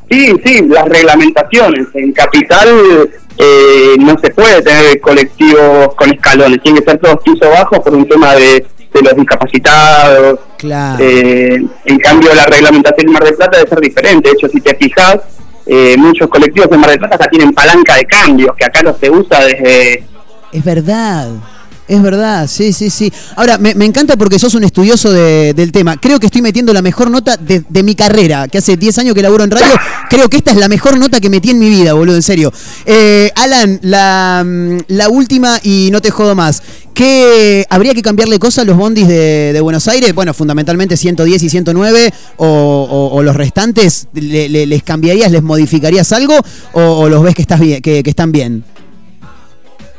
Sí, sí, las reglamentaciones. En Capital eh, no se puede tener colectivos con escalones. Tienen que ser todos pisos bajos por un tema de, de los discapacitados. Claro. Eh, en cambio, la reglamentación en Mar del Plata debe ser diferente. De hecho, si te fijas, eh, muchos colectivos en Mar del Plata ya tienen palanca de cambios, que acá no se usa desde... Es verdad. Es verdad, sí, sí, sí. Ahora, me, encanta porque sos un estudioso de- del tema. Creo que estoy metiendo la mejor nota de, mi carrera, que hace 10 años que laburo en radio. Creo que esta es la mejor nota que metí en mi vida, boludo, en serio. Eh, Alan, la, mm, última y no te jodo más. ¿Qué, ¿Habría que cambiarle cosas a los bondis de, Buenos Aires? Bueno, fundamentalmente 110 y 109 o, los restantes. ¿Le- le- ¿Les cambiarías, les modificarías algo o, los ves que, estás bien, que están bien?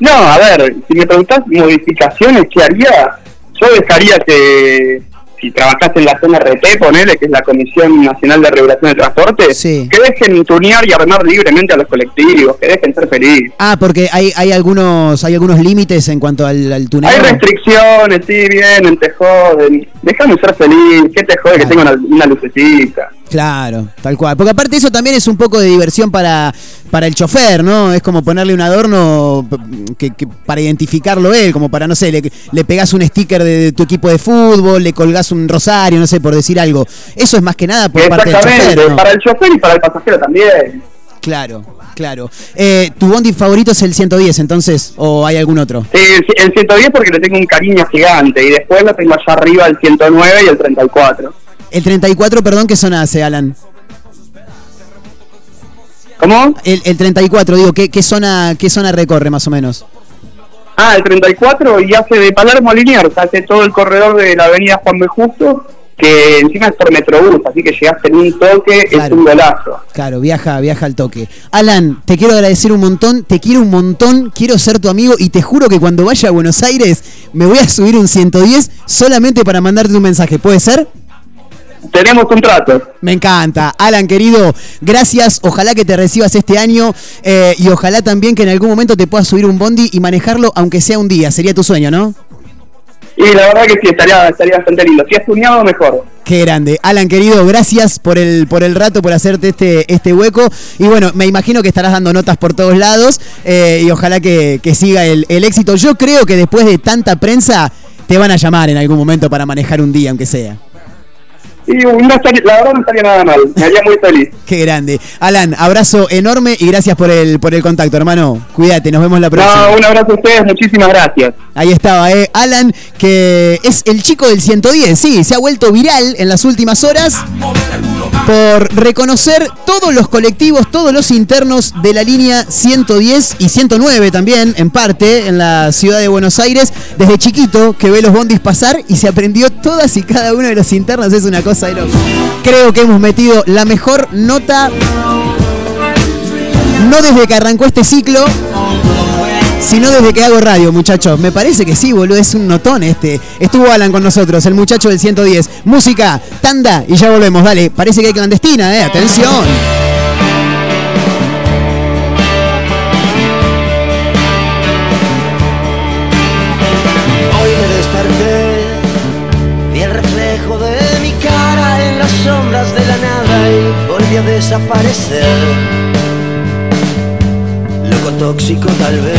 No, a ver, si me preguntás modificaciones, ¿qué haría? Yo dejaría que, si trabajás en la zona RT, ponele, que es la Comisión Nacional de Regulación de Transporte, que dejen tunear y armar libremente a los colectivos, que dejen ser felices. Ah, porque hay, hay algunos hay algunos límites en cuanto al, al tuneo. Hay restricciones, sí, vienen, te joden. Déjame ser feliz, ¿qué te jode que tenga una, una lucecita? Claro, tal cual. Porque aparte eso también es un poco de diversión para, para el chofer, ¿no? Es como ponerle un adorno p- que, que para identificarlo él, como para, no sé, le, le pegás un sticker de, de tu equipo de fútbol, le colgás un rosario, no sé, por decir algo. Eso es más que nada por parte del chofer, ¿no? para el chofer y para el pasajero también. Claro, claro. Eh, ¿Tu bondi favorito es el 110 entonces? ¿O hay algún otro? Sí, el, el 110 porque le tengo un cariño gigante y después lo tengo allá arriba el 109 y el 34. El 34, perdón, ¿qué zona hace, Alan? ¿Cómo? El, el 34, digo, ¿qué, qué, zona, ¿qué zona recorre más o menos? Ah, el 34 y hace de Palermo a Liniers, hace todo el corredor de la avenida Juan B. Justo, que encima es por Metrobús, así que llegaste en un toque, es un golazo. Claro, viaja, viaja al toque. Alan, te quiero agradecer un montón, te quiero un montón, quiero ser tu amigo y te juro que cuando vaya a Buenos Aires me voy a subir un 110 solamente para mandarte un mensaje. ¿Puede ser? Tenemos un trato. Me encanta. Alan, querido, gracias. Ojalá que te recibas este año eh, y ojalá también que en algún momento te puedas subir un bondi y manejarlo, aunque sea un día. Sería tu sueño, ¿no? Y la verdad que sí, estaría, estaría bastante lindo. Si es tuneado, mejor. Qué grande. Alan, querido, gracias por el, por el rato, por hacerte este, este hueco. Y bueno, me imagino que estarás dando notas por todos lados eh, y ojalá que, que siga el, el éxito. Yo creo que después de tanta prensa te van a llamar en algún momento para manejar un día, aunque sea. Y no estaría- la verdad no estaría nada mal, me haría muy feliz. [laughs] Qué grande. Alan, abrazo enorme y gracias por el, por el contacto, hermano. Cuídate, nos vemos la próxima. No, un abrazo a ustedes, muchísimas gracias. Ahí estaba, eh. Alan, que es el chico del 110, sí, se ha vuelto viral en las últimas horas por reconocer todos los colectivos, todos los internos de la línea 110 y 109 también, en parte, en la ciudad de Buenos Aires, desde chiquito que ve los bondis pasar y se aprendió todas y cada uno de los internos, es una cosa de loco. Creo que hemos metido la mejor nota, no desde que arrancó este ciclo, sino desde que hago radio, muchachos. Me parece que sí, boludo, es un notón este. Estuvo Alan con nosotros, el muchacho del 110. Música, tanda y ya volvemos, dale. Parece que hay clandestina, eh, atención. De la nada a desaparecer. Tóxico tal vez.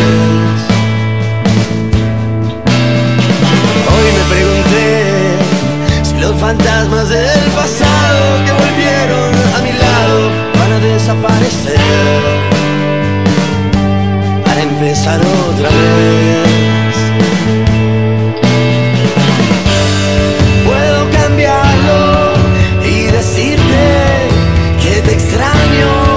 Hoy me pregunté si los fantasmas del pasado que volvieron a mi lado van a desaparecer. Para empezar otra vez. Puedo cambiarlo y decirte que te extraño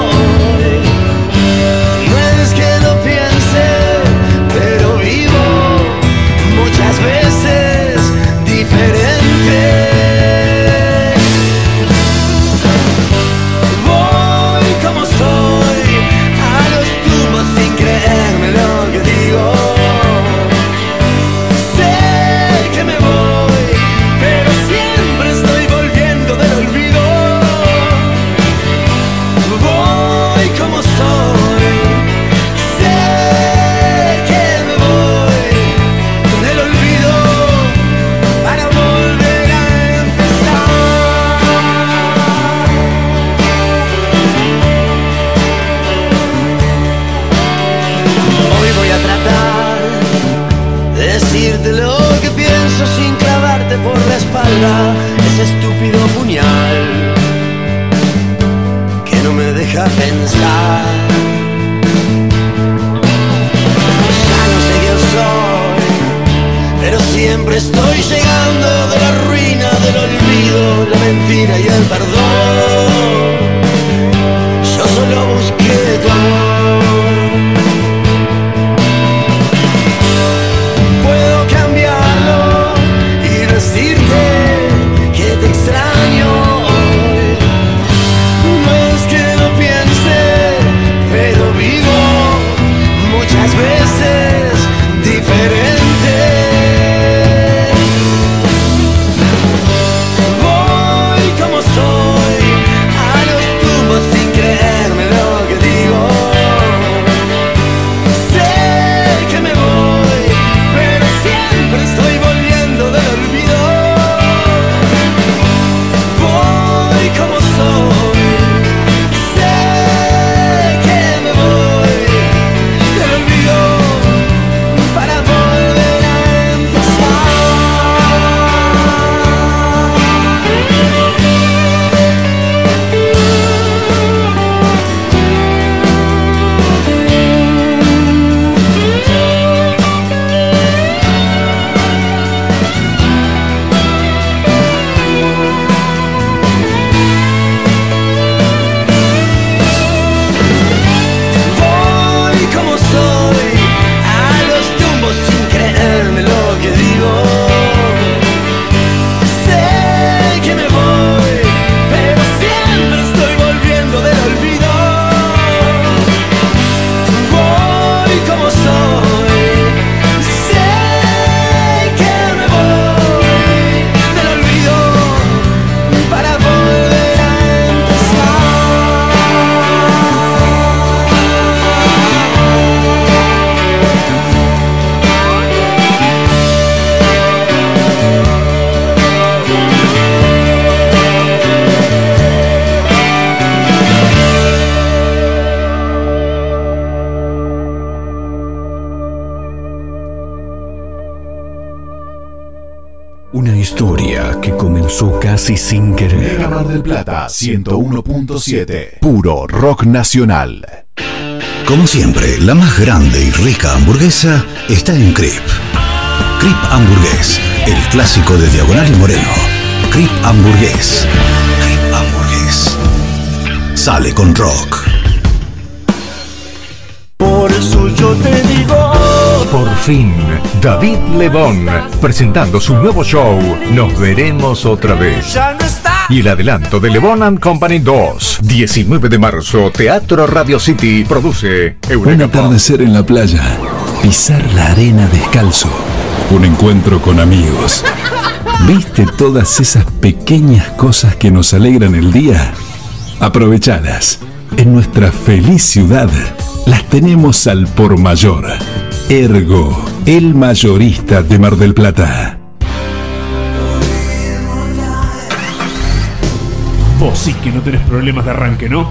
Una historia que comenzó casi sin querer. Mega Mar del Plata 101.7. Puro rock nacional. Como siempre, la más grande y rica hamburguesa está en Crip. Crip Hamburgués, el clásico de Diagonal y Moreno. Crip Hamburgués. Crip Hamburgués. Sale con rock. Por eso yo te digo. Por fin, David Lebón, presentando su nuevo show, Nos veremos otra vez. Y el adelanto de Lebón and Company 2, 19 de marzo, Teatro Radio City, produce Un Eureka Pop. atardecer en la playa, pisar la arena descalzo, un encuentro con amigos. ¿Viste todas esas pequeñas cosas que nos alegran el día? Aprovechadas. En nuestra feliz ciudad las tenemos al por mayor. Ergo, el mayorista de Mar del Plata. Vos sí que no tenés problemas de arranque, ¿no?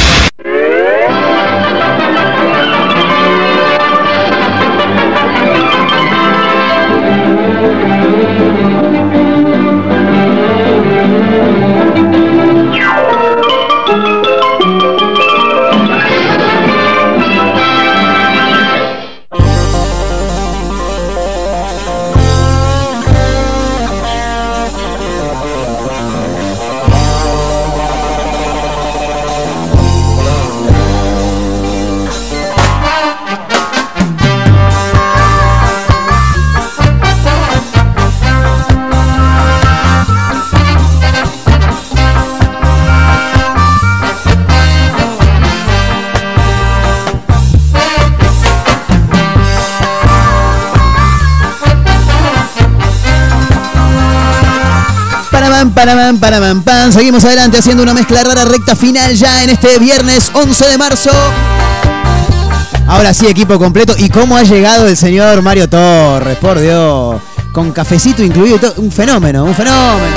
Panamán, Panamán, pan. Seguimos adelante haciendo una mezcla rara recta final ya en este viernes 11 de marzo. Ahora sí, equipo completo. ¿Y cómo ha llegado el señor Mario Torres? Por Dios. Con cafecito incluido. Un fenómeno, un fenómeno.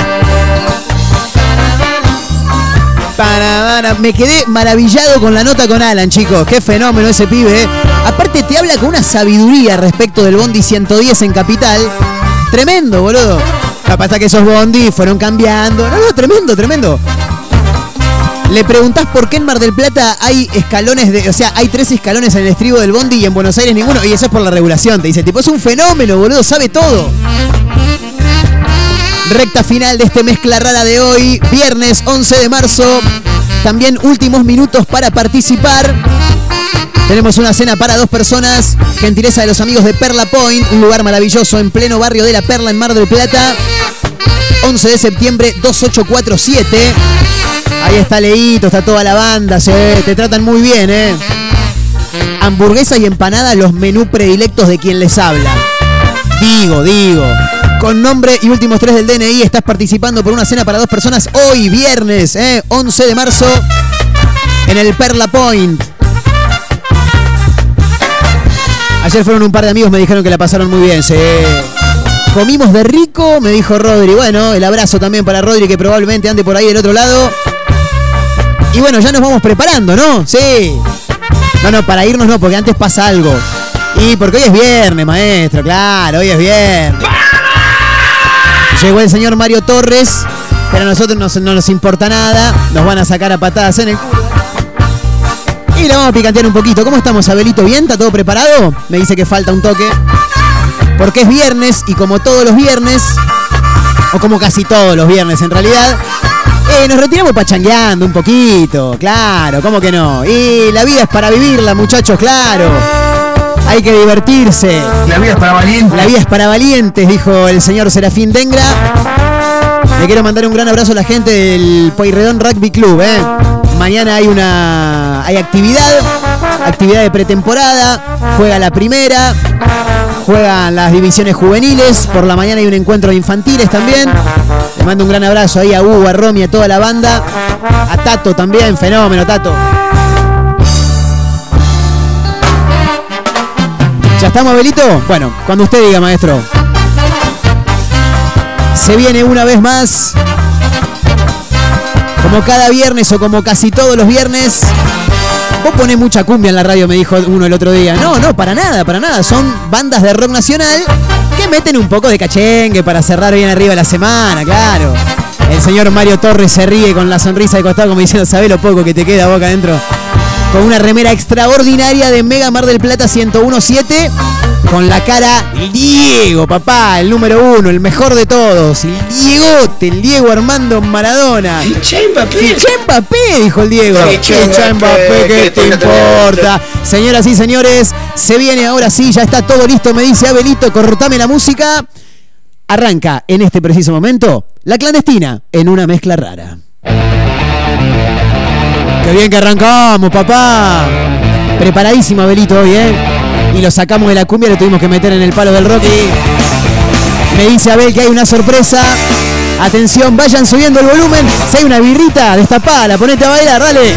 Panamá, Me quedé maravillado con la nota con Alan, chicos. Qué fenómeno ese pibe. eh. Aparte te habla con una sabiduría respecto del Bondi 110 en Capital. Tremendo, boludo. Lo que que esos Bondi fueron cambiando. No, no, tremendo, tremendo. Le preguntás por qué en Mar del Plata hay escalones de. O sea, hay tres escalones en el estribo del Bondi y en Buenos Aires ninguno. Y eso es por la regulación. Te dice, tipo, es un fenómeno, boludo, sabe todo. Recta final de este mezcla rara de hoy, viernes 11 de marzo. También últimos minutos para participar. Tenemos una cena para dos personas, gentileza de los amigos de Perla Point, un lugar maravilloso en pleno barrio de La Perla en Mar del Plata. 11 de septiembre 2847. Ahí está Leito, está toda la banda, se, te tratan muy bien, ¿eh? Hamburguesa y empanada, los menú predilectos de quien les habla. Digo, digo. Con nombre y últimos tres del DNI estás participando por una cena para dos personas hoy, viernes, ¿eh? 11 de marzo, en el Perla Point. Ayer fueron un par de amigos, me dijeron que la pasaron muy bien, sí. Comimos de rico, me dijo Rodri. Bueno, el abrazo también para Rodri, que probablemente ande por ahí del otro lado. Y bueno, ya nos vamos preparando, ¿no? Sí. No, no, para irnos no, porque antes pasa algo. Y porque hoy es viernes, maestro, claro, hoy es viernes. Llegó el señor Mario Torres, pero a nosotros nos- no nos importa nada. Nos van a sacar a patadas en el culo. Y le vamos a picantear un poquito. ¿Cómo estamos, Abelito? ¿Bien? ¿Está todo preparado? Me dice que falta un toque. Porque es viernes y como todos los viernes, o como casi todos los viernes en realidad, eh, nos retiramos pachangueando un poquito, claro, ¿cómo que no? Y la vida es para vivirla, muchachos, claro. Hay que divertirse. La vida es para valientes. La vida es para valientes, dijo el señor Serafín Dengra. Le quiero mandar un gran abrazo a la gente del Pueyrredón Rugby Club, ¿eh? Mañana hay una hay actividad, actividad de pretemporada, juega la primera, juegan las divisiones juveniles, por la mañana hay un encuentro de infantiles también. Le mando un gran abrazo ahí a Hugo, a Romy, a toda la banda, a Tato también, fenómeno Tato. ¿Ya estamos, Abelito? Bueno, cuando usted diga, maestro. Se viene una vez más. Como cada viernes o como casi todos los viernes. Vos ponés mucha cumbia en la radio, me dijo uno el otro día. No, no, para nada, para nada. Son bandas de rock nacional que meten un poco de cachengue para cerrar bien arriba la semana, claro. El señor Mario Torres se ríe con la sonrisa de costado como diciendo, ¿sabés lo poco que te queda boca adentro? Con una remera extraordinaria de Mega Mar del Plata 1017. Con la cara Diego, papá, el número uno, el mejor de todos. El Diegote, el Diego Armando Maradona. Fiché Mbappé. Fiché Mbappé, dijo el Diego. Fiché Mbappé, ¿qué te importa? Señoras y señores, se viene ahora sí, ya está todo listo, me dice Abelito, cortame la música. Arranca en este preciso momento la clandestina en una mezcla rara. Qué bien que arrancamos, papá. Preparadísimo Abelito hoy, ¿eh? Y lo sacamos de la cumbia, lo tuvimos que meter en el palo del Rocky. Me dice Abel que hay una sorpresa. Atención, vayan subiendo el volumen. Si hay una birrita, destapada, ponete a bailar, dale.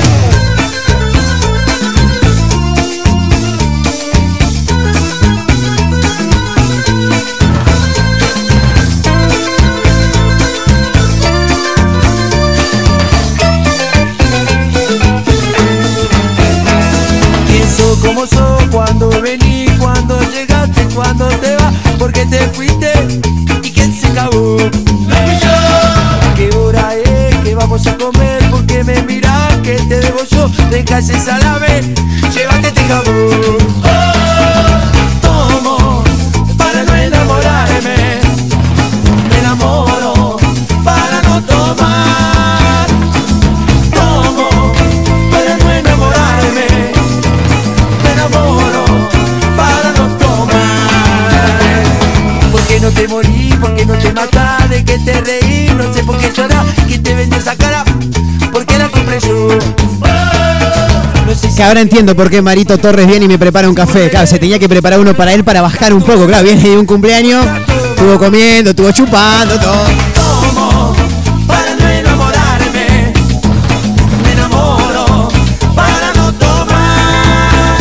Te fuiste y quién se acabó. ¿Qué hora es que vamos a comer? Porque me mirás que te debo yo, deja ese salame, Que ahora entiendo por qué Marito Torres viene y me prepara un café. Claro, se tenía que preparar uno para él para bajar un poco. Claro, viene de un cumpleaños, estuvo comiendo, estuvo chupando, todo. Tomo para no enamorarme. Me enamoro para no tomar.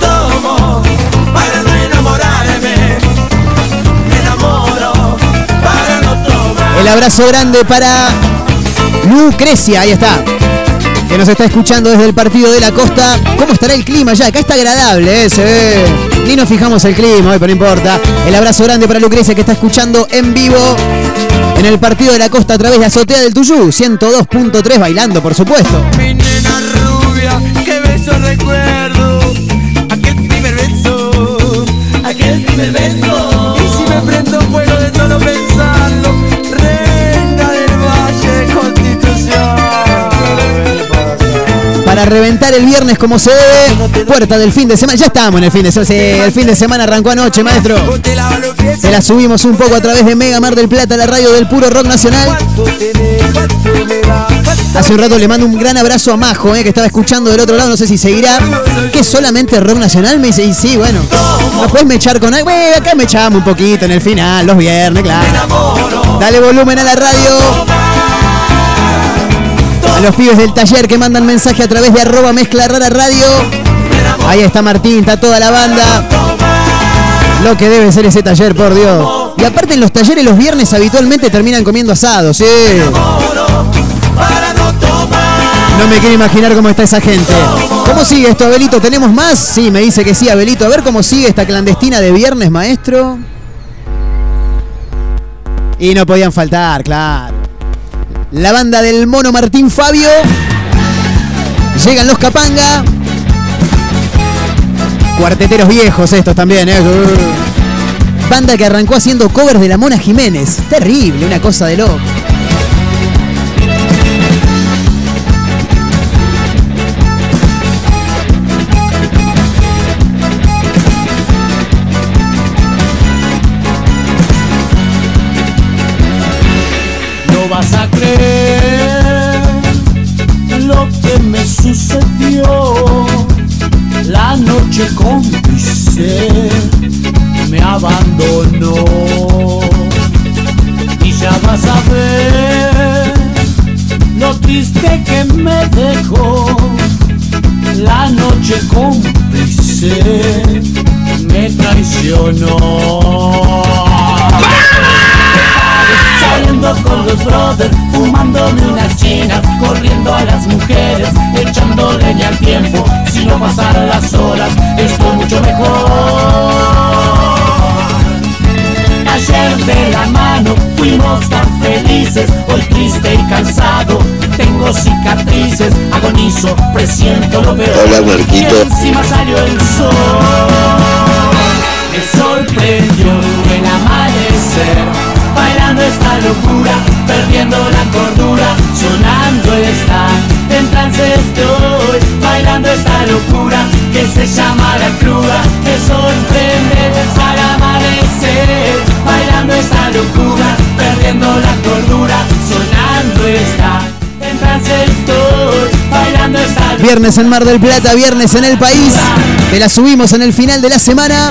Tomo para no enamorarme. Me enamoro para no tomar. El abrazo grande para Lucrecia, ahí está. Que nos está escuchando desde el partido de la costa. ¿Cómo estará el clima ya? Acá está agradable, ¿eh? se ve. Ni nos fijamos el clima hoy, pero no importa. El abrazo grande para Lucrecia que está escuchando en vivo en el partido de la costa a través de Azotea del Tuyú. 102.3 bailando, por supuesto. Mi nena rubia, qué beso recuerdo. Aquel primer beso, aquel primer beso. Y si me prendo Reventar el viernes como se debe. Puerta del fin de semana. Ya estamos en el fin de semana. El fin de semana arrancó anoche, maestro. Se la subimos un poco a través de Mega Mar del Plata, la radio del puro rock nacional. Hace un rato le mando un gran abrazo a Majo, eh, que estaba escuchando del otro lado, no sé si seguirá. ¿Que solamente rock nacional? Me dice, y sí, bueno. ¿No puedes me echar con algo? Bueno, acá me echamos un poquito en el final, los viernes, claro. Dale volumen a la radio. A los pibes del taller que mandan mensaje a través de arroba mezcla rara radio. Ahí está Martín, está toda la banda. Lo que debe ser ese taller, por Dios. Y aparte en los talleres los viernes habitualmente terminan comiendo asados, sí. No me quiero imaginar cómo está esa gente. ¿Cómo sigue esto, Abelito? ¿Tenemos más? Sí, me dice que sí, Abelito. A ver cómo sigue esta clandestina de viernes, maestro. Y no podían faltar, claro. La banda del mono Martín Fabio. Llegan los Capanga. Cuarteteros viejos estos también, ¿eh? Banda que arrancó haciendo covers de la Mona Jiménez. Terrible, una cosa de loco. No vas a triste que me dejó. La noche cómplice me traicionó. Saliendo con los brothers, fumándome unas chinas, corriendo a las mujeres, echando leña al tiempo. Si no pasaran las horas, estoy mucho mejor. Ayer de la mano fuimos tan felices, hoy triste y cansado. Tengo cicatrices, agonizo, presiento lo peor. Hola, Marquito. Encima salió el sol. sorprendió el amanecer. Bailando esta locura, perdiendo la cordura, sonando está. En trance estoy, bailando esta locura que se llama la cruda. Me sorprende al amanecer, esta locura, perdiendo la cordura, sonando está. En trance estoy, bailando esta Viernes en Mar del Plata, viernes en el país. Te la subimos en el final de la semana.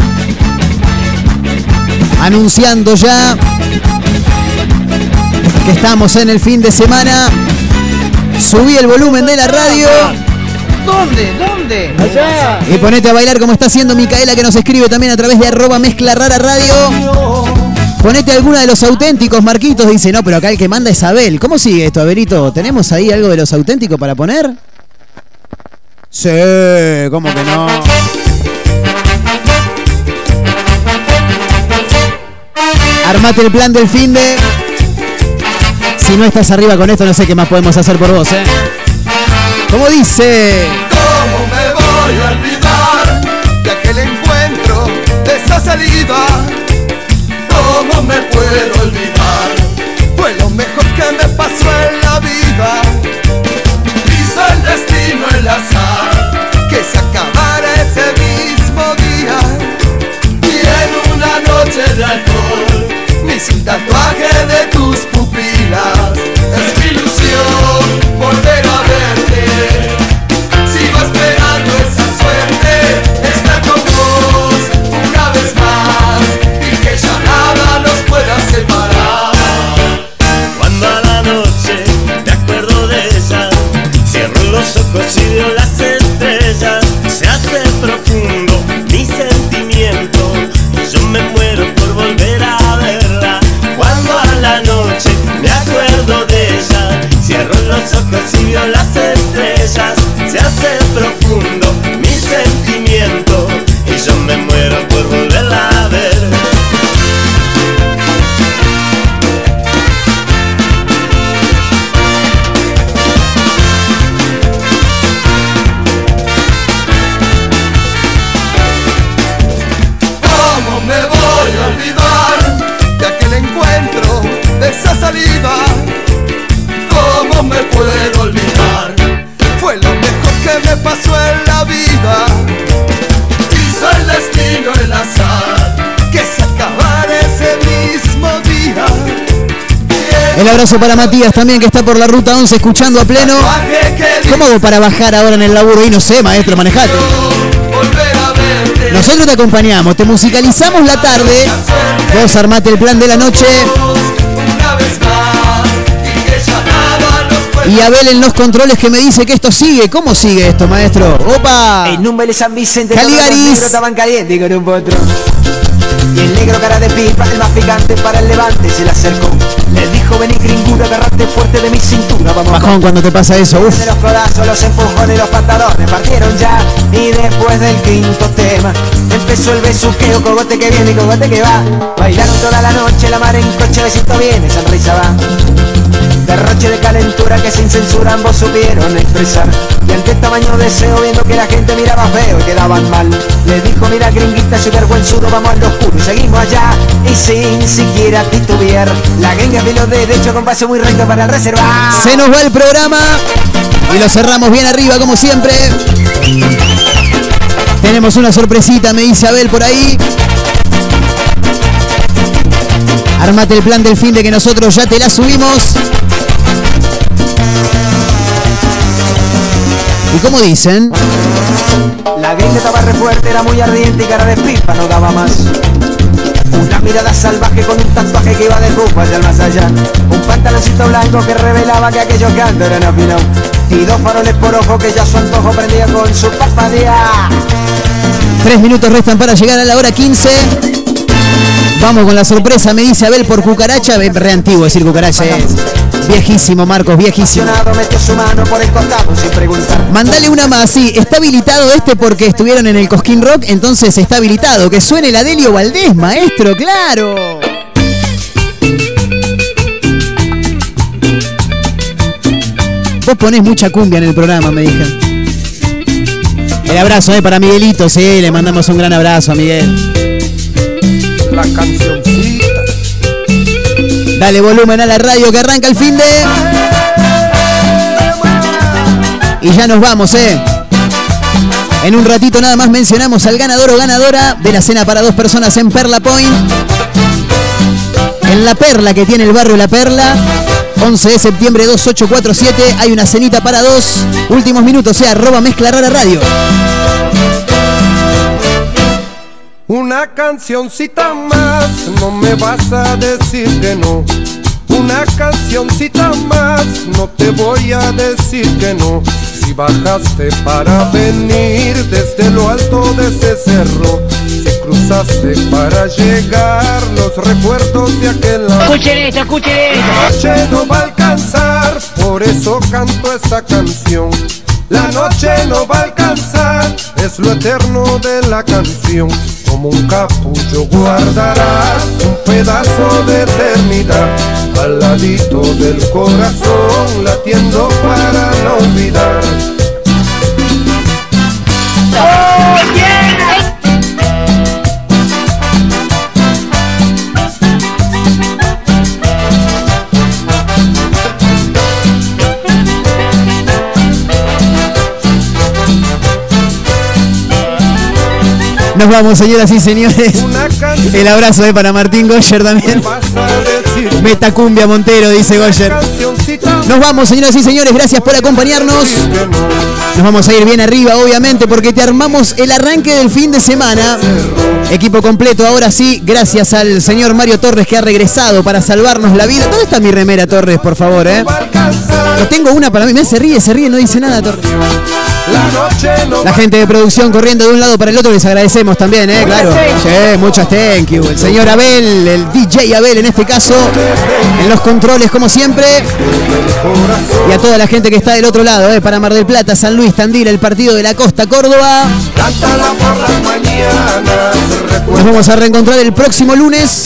Anunciando ya que estamos en el fin de semana. Subí el volumen de la radio. ¿Dónde? ¿Dónde? Allá. Y ponete a bailar como está haciendo Micaela que nos escribe también a través de arroba mezcla rara radio. Ponete alguna de los auténticos, Marquitos dice, no, pero acá el que manda es Abel. ¿Cómo sigue esto, Abelito? ¿Tenemos ahí algo de los auténticos para poner? Sí, ¿cómo que no? Armate el plan del fin de. Si no estás arriba con esto, no sé qué más podemos hacer por vos, ¿eh? ¿Cómo dice? ¿Cómo me voy a olvidar de aquel encuentro, de esa salida? Pasó en la vida. El destino el azar, que se acabara ese mismo día. Y en una noche de alcohol, hice un tatuaje de El abrazo para Matías también que está por la ruta 11 escuchando a pleno. ¿Cómo hago para bajar ahora en el laburo? Y no sé, maestro, manejate. Nosotros te acompañamos, te musicalizamos la tarde. Vos armate el plan de la noche. Y Abel en los controles que me dice que esto sigue. ¿Cómo sigue esto, maestro? ¡Opa! En Número de San Vicente Caligaris. estaban con un potro. Y el negro cara de pipa, el más picante para el levante, se le acercó. Le dijo, vení gringura, agarrate fuerte de mi cintura, vamos. Bajón cuando te pasa eso, uf. De los codazos, los empujones, los pantalones partieron ya. Y después del quinto tema, empezó el besuqueo, cogote que viene y cogote que va. Bailaron toda la noche, la mar en coche, besito viene, sonrisa va. Derroche de calentura que sin censura ambos supieron expresar. Y ante tamaño deseo, viendo que la gente miraba feo y quedaban mal. Le dijo, mira gringuita, soy vergüenzudo, vamos al oscuro. Y seguimos allá, y sin siquiera titubear. La gringa de los derechos con paso muy recto para reservar. Se nos va el programa y lo cerramos bien arriba como siempre. Tenemos una sorpresita, me dice Abel por ahí. Armate el plan del fin de que nosotros ya te la subimos. ¿Y cómo dicen? La gringa estaba re fuerte, era muy ardiente y cara de pipa no daba más. Una mirada salvaje con un tatuaje que iba de hacia el más allá. Un pantaloncito blanco que revelaba que aquellos cantos eran afinados. Y dos faroles por ojo que ya su antojo prendía con su parpadea. Tres minutos restan para llegar a la hora 15. Vamos con la sorpresa, me dice Abel por cucaracha. Re antiguo decir cucaracha. Es viejísimo, Marcos, viejísimo. Mandale una más, sí, está habilitado este porque estuvieron en el Cosquín Rock, entonces está habilitado. Que suene el Adelio Valdés, maestro, claro. Vos ponés mucha cumbia en el programa, me dijeron. El abrazo eh, para Miguelito, sí, le mandamos un gran abrazo a Miguel. La. Dale volumen a la radio que arranca el fin de. Y ya nos vamos, eh. En un ratito nada más mencionamos al ganador o ganadora de la cena para dos personas en Perla Point. En La Perla que tiene el barrio La Perla. 11 de septiembre 2847 hay una cenita para dos. Últimos minutos, sea arroba mezcla rara radio. Una cancioncita más, no me vas a decir que no. Una cancioncita más, no te voy a decir que no. Si bajaste para venir desde lo alto de ese cerro, si cruzaste para llegar los recuerdos de aquel. Escuchen esto, escuchen esto. La noche no va a alcanzar, por eso canto esta canción. La noche no va a alcanzar, es lo eterno de la canción. Como un capullo guardarás un pedazo de eternidad al ladito del corazón, latiendo para no olvidar. Nos vamos, señoras y señores. El abrazo eh, para Martín Goyer también. Metacumbia Montero, dice Goyer. Nos vamos, señoras y señores. Gracias por acompañarnos. Nos vamos a ir bien arriba, obviamente, porque te armamos el arranque del fin de semana. Equipo completo, ahora sí, gracias al señor Mario Torres que ha regresado para salvarnos la vida. ¿Dónde está mi remera, Torres, por favor? Eh? No tengo una para mí. Se ríe, se ríe, no dice nada, Torres. La gente de producción corriendo de un lado para el otro, les agradecemos también, ¿eh? Claro. Sí, muchas thank you. El señor Abel, el DJ Abel en este caso, en los controles como siempre. Y a toda la gente que está del otro lado, ¿eh? Para Mar del Plata, San Luis, Tandil, el partido de la Costa, Córdoba. Nos vamos a reencontrar el próximo lunes.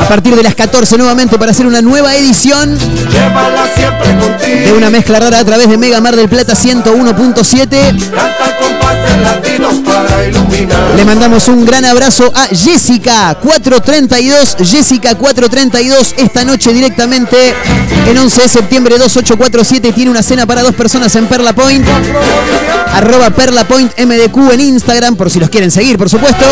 A partir de las 14 nuevamente para hacer una nueva edición de una mezcla rara a través de Mega Mar del Plata 101.7. Le mandamos un gran abrazo a Jessica 432. Jessica 432 esta noche directamente en 11 de septiembre 2847 tiene una cena para dos personas en Perla Point. Arroba Perla Point MDQ en Instagram por si los quieren seguir, por supuesto.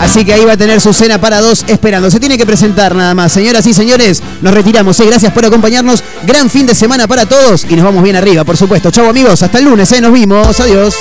Así que ahí va a tener su cena para dos esperando. Se tiene que presentar nada más. Señoras y señores, nos retiramos. ¿eh? Gracias por acompañarnos. Gran fin de semana para todos y nos vamos bien arriba, por supuesto. Chau amigos, hasta el lunes. ¿eh? Nos vimos. Adiós.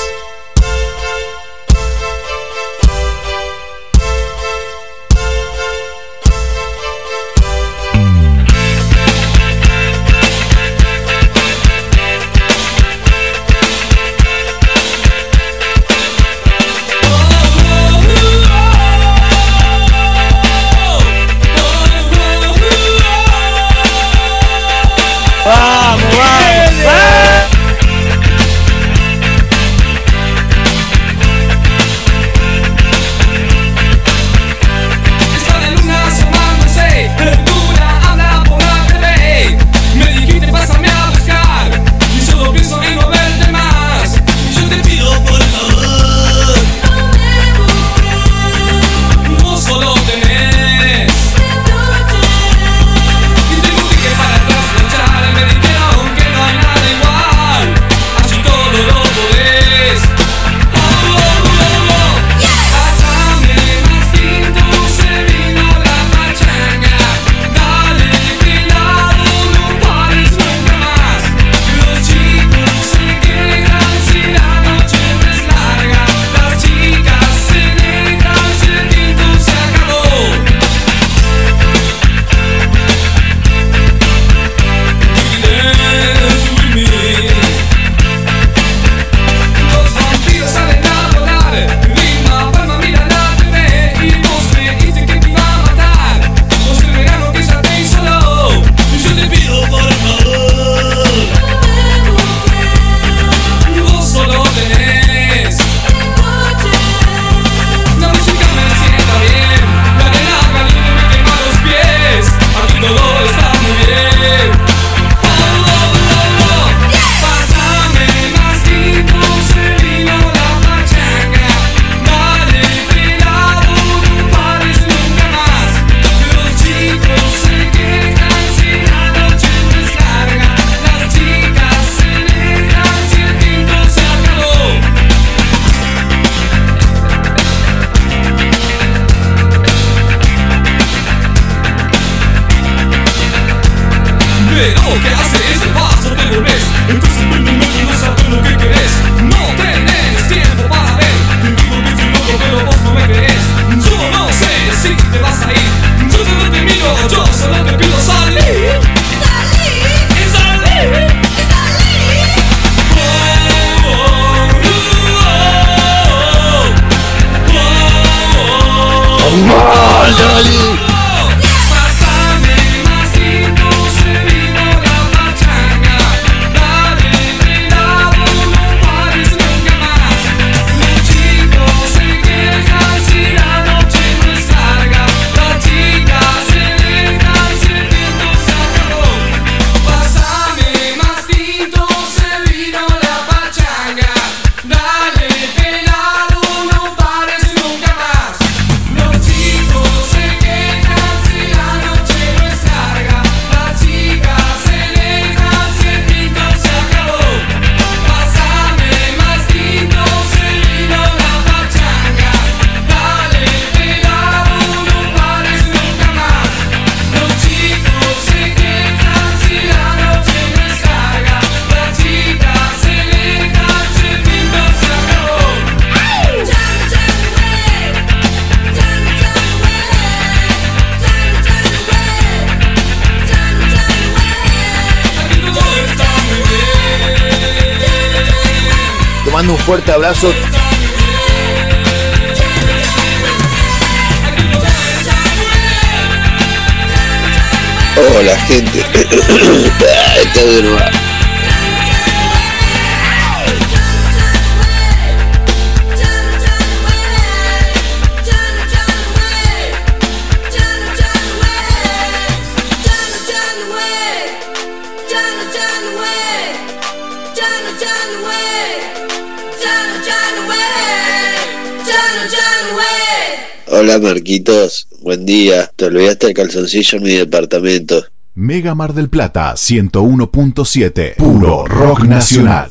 Marquitos, buen día. Te olvidaste el calzoncillo en mi departamento. Mega Mar del Plata 101.7, puro rock nacional.